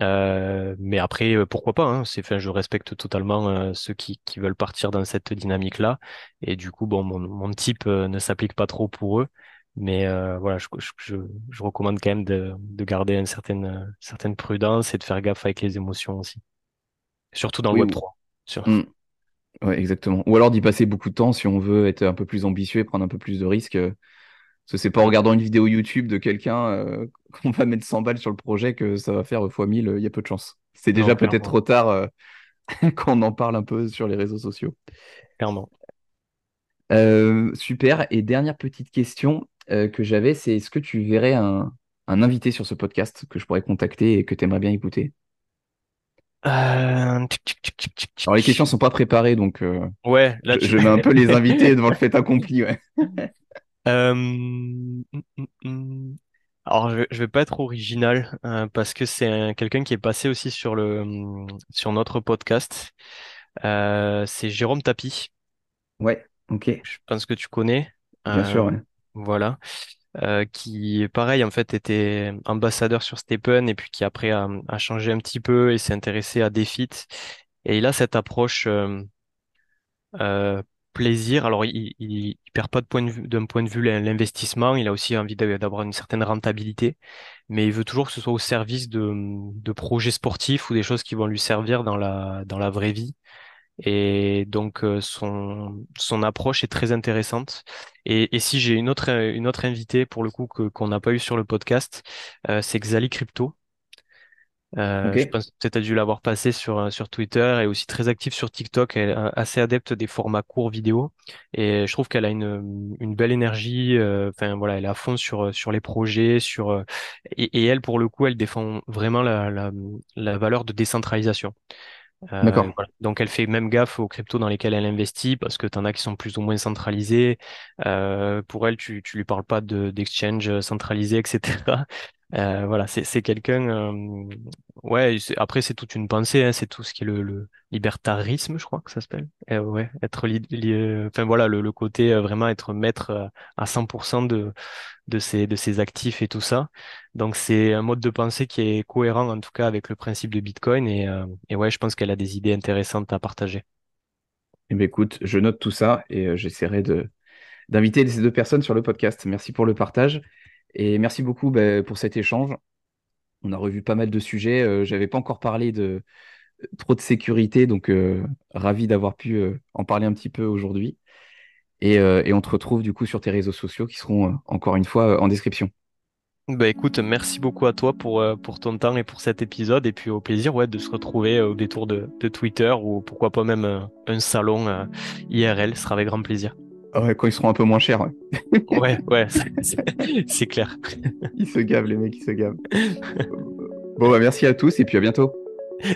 Euh, mais après, euh, pourquoi pas, hein, c'est, je respecte totalement euh, ceux qui, qui veulent partir dans cette dynamique-là. Et du coup, bon, mon, mon type ne s'applique pas trop pour eux. Mais voilà, je, je, je, je recommande quand même de, de garder une certaine, certaine prudence et de faire gaffe avec les émotions aussi. Surtout dans le Oui, web ou- trois Sûr. Ouais, exactement. Ou alors d'y passer beaucoup de temps si on veut être un peu plus ambitieux et prendre un peu plus de risques. Euh, Parce que c'est pas en regardant une vidéo YouTube de quelqu'un euh, qu'on va mettre 100 balles sur le projet que ça va faire fois 1000, il y a peu de chance. C'est déjà peut-être trop tard euh, quand on en parle un peu sur les réseaux sociaux. Clairement. Euh, super. Et dernière petite question euh, que j'avais, c'est est-ce que tu verrais un, un invité sur ce podcast que je pourrais contacter et que tu aimerais bien écouter? Euh, Alors les questions tic. sont pas préparées, donc euh, Ouais, là je, tu. je mets un peu les invités devant le fait accompli. Ouais. Euh, hum, hum, hum. Alors je vais, je vais pas être original euh, parce que c'est un- quelqu'un qui est passé aussi sur le hum, sur notre podcast. Euh, c'est Jérôme Tapie. Ouais, ok, Je pense que tu connais. bien Euh, sûr. ouais. voilà. Euh, qui pareil en fait était ambassadeur sur Stephen et puis qui après a, a changé un petit peu et s'est intéressé à Defit. Et il a cette approche. euh, euh, plaisir. Alors, il, il, perd pas de point de d'un point de vue l'investissement. Il a aussi envie d'avoir une certaine rentabilité, mais il veut toujours que ce soit au service de, projets sportifs ou des choses qui vont lui servir dans la, vraie vie. Et donc euh, son, approche est très intéressante. Et, si j'ai une autre, invitée pour le coup qu'on n'a pas eu sur le podcast, euh, c'est Xali Crypto. Euh, je pense que tu as dû l'avoir passé sur, euh, sur Twitter et aussi très active sur TikTok. Elle est assez adepte des formats courts vidéo. Et je trouve qu'elle a une, une belle énergie. Enfin, voilà, elle est à fond sur, sur les projets. sur et, et elle, pour le coup, elle défend vraiment la, la, la valeur de décentralisation. Euh, Donc elle fait même gaffe aux cryptos dans lesquels elle investit parce que tu en as qui sont plus ou moins centralisés. Euh, pour elle, tu, tu lui parles pas de d'exchange centralisé, etc. Euh, voilà, c'est quelqu'un. Euh, ouais, après c'est toute une pensée, hein, c'est tout ce qui est le, le, libertarisme, je crois que ça s'appelle. Euh, ouais, être li, enfin voilà, le, le côté vraiment être maître à 100% de de ses de ses actifs et tout ça. Donc c'est un mode de pensée qui est cohérent en tout cas avec le principe de Bitcoin et et ouais, je pense qu'elle a des idées intéressantes à partager. Eh bien, écoute, je note tout ça et j'essaierai de d'inviter ces deux personnes sur le podcast. Merci pour le partage. Et merci beaucoup bah, pour cet échange. On a revu pas mal de sujets. Euh, J'avais pas encore parlé de euh, trop de sécurité, donc euh, ravi d'avoir pu en parler un petit peu aujourd'hui. Et, on te retrouve du coup sur tes réseaux sociaux qui seront encore une fois en description. Bah écoute, merci beaucoup à toi pour, pour ton temps et pour cet épisode. Et puis au plaisir ouais, de se retrouver au détour de, de Twitter ou pourquoi pas même un salon IRL. Ce sera avec grand plaisir. Ouais, quand ils seront un peu moins chers. Ouais, ouais, c'est clair. Ils se gavent, les mecs, ils se gavent. Bon, bah merci à tous et puis à bientôt.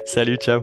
Salut, ciao.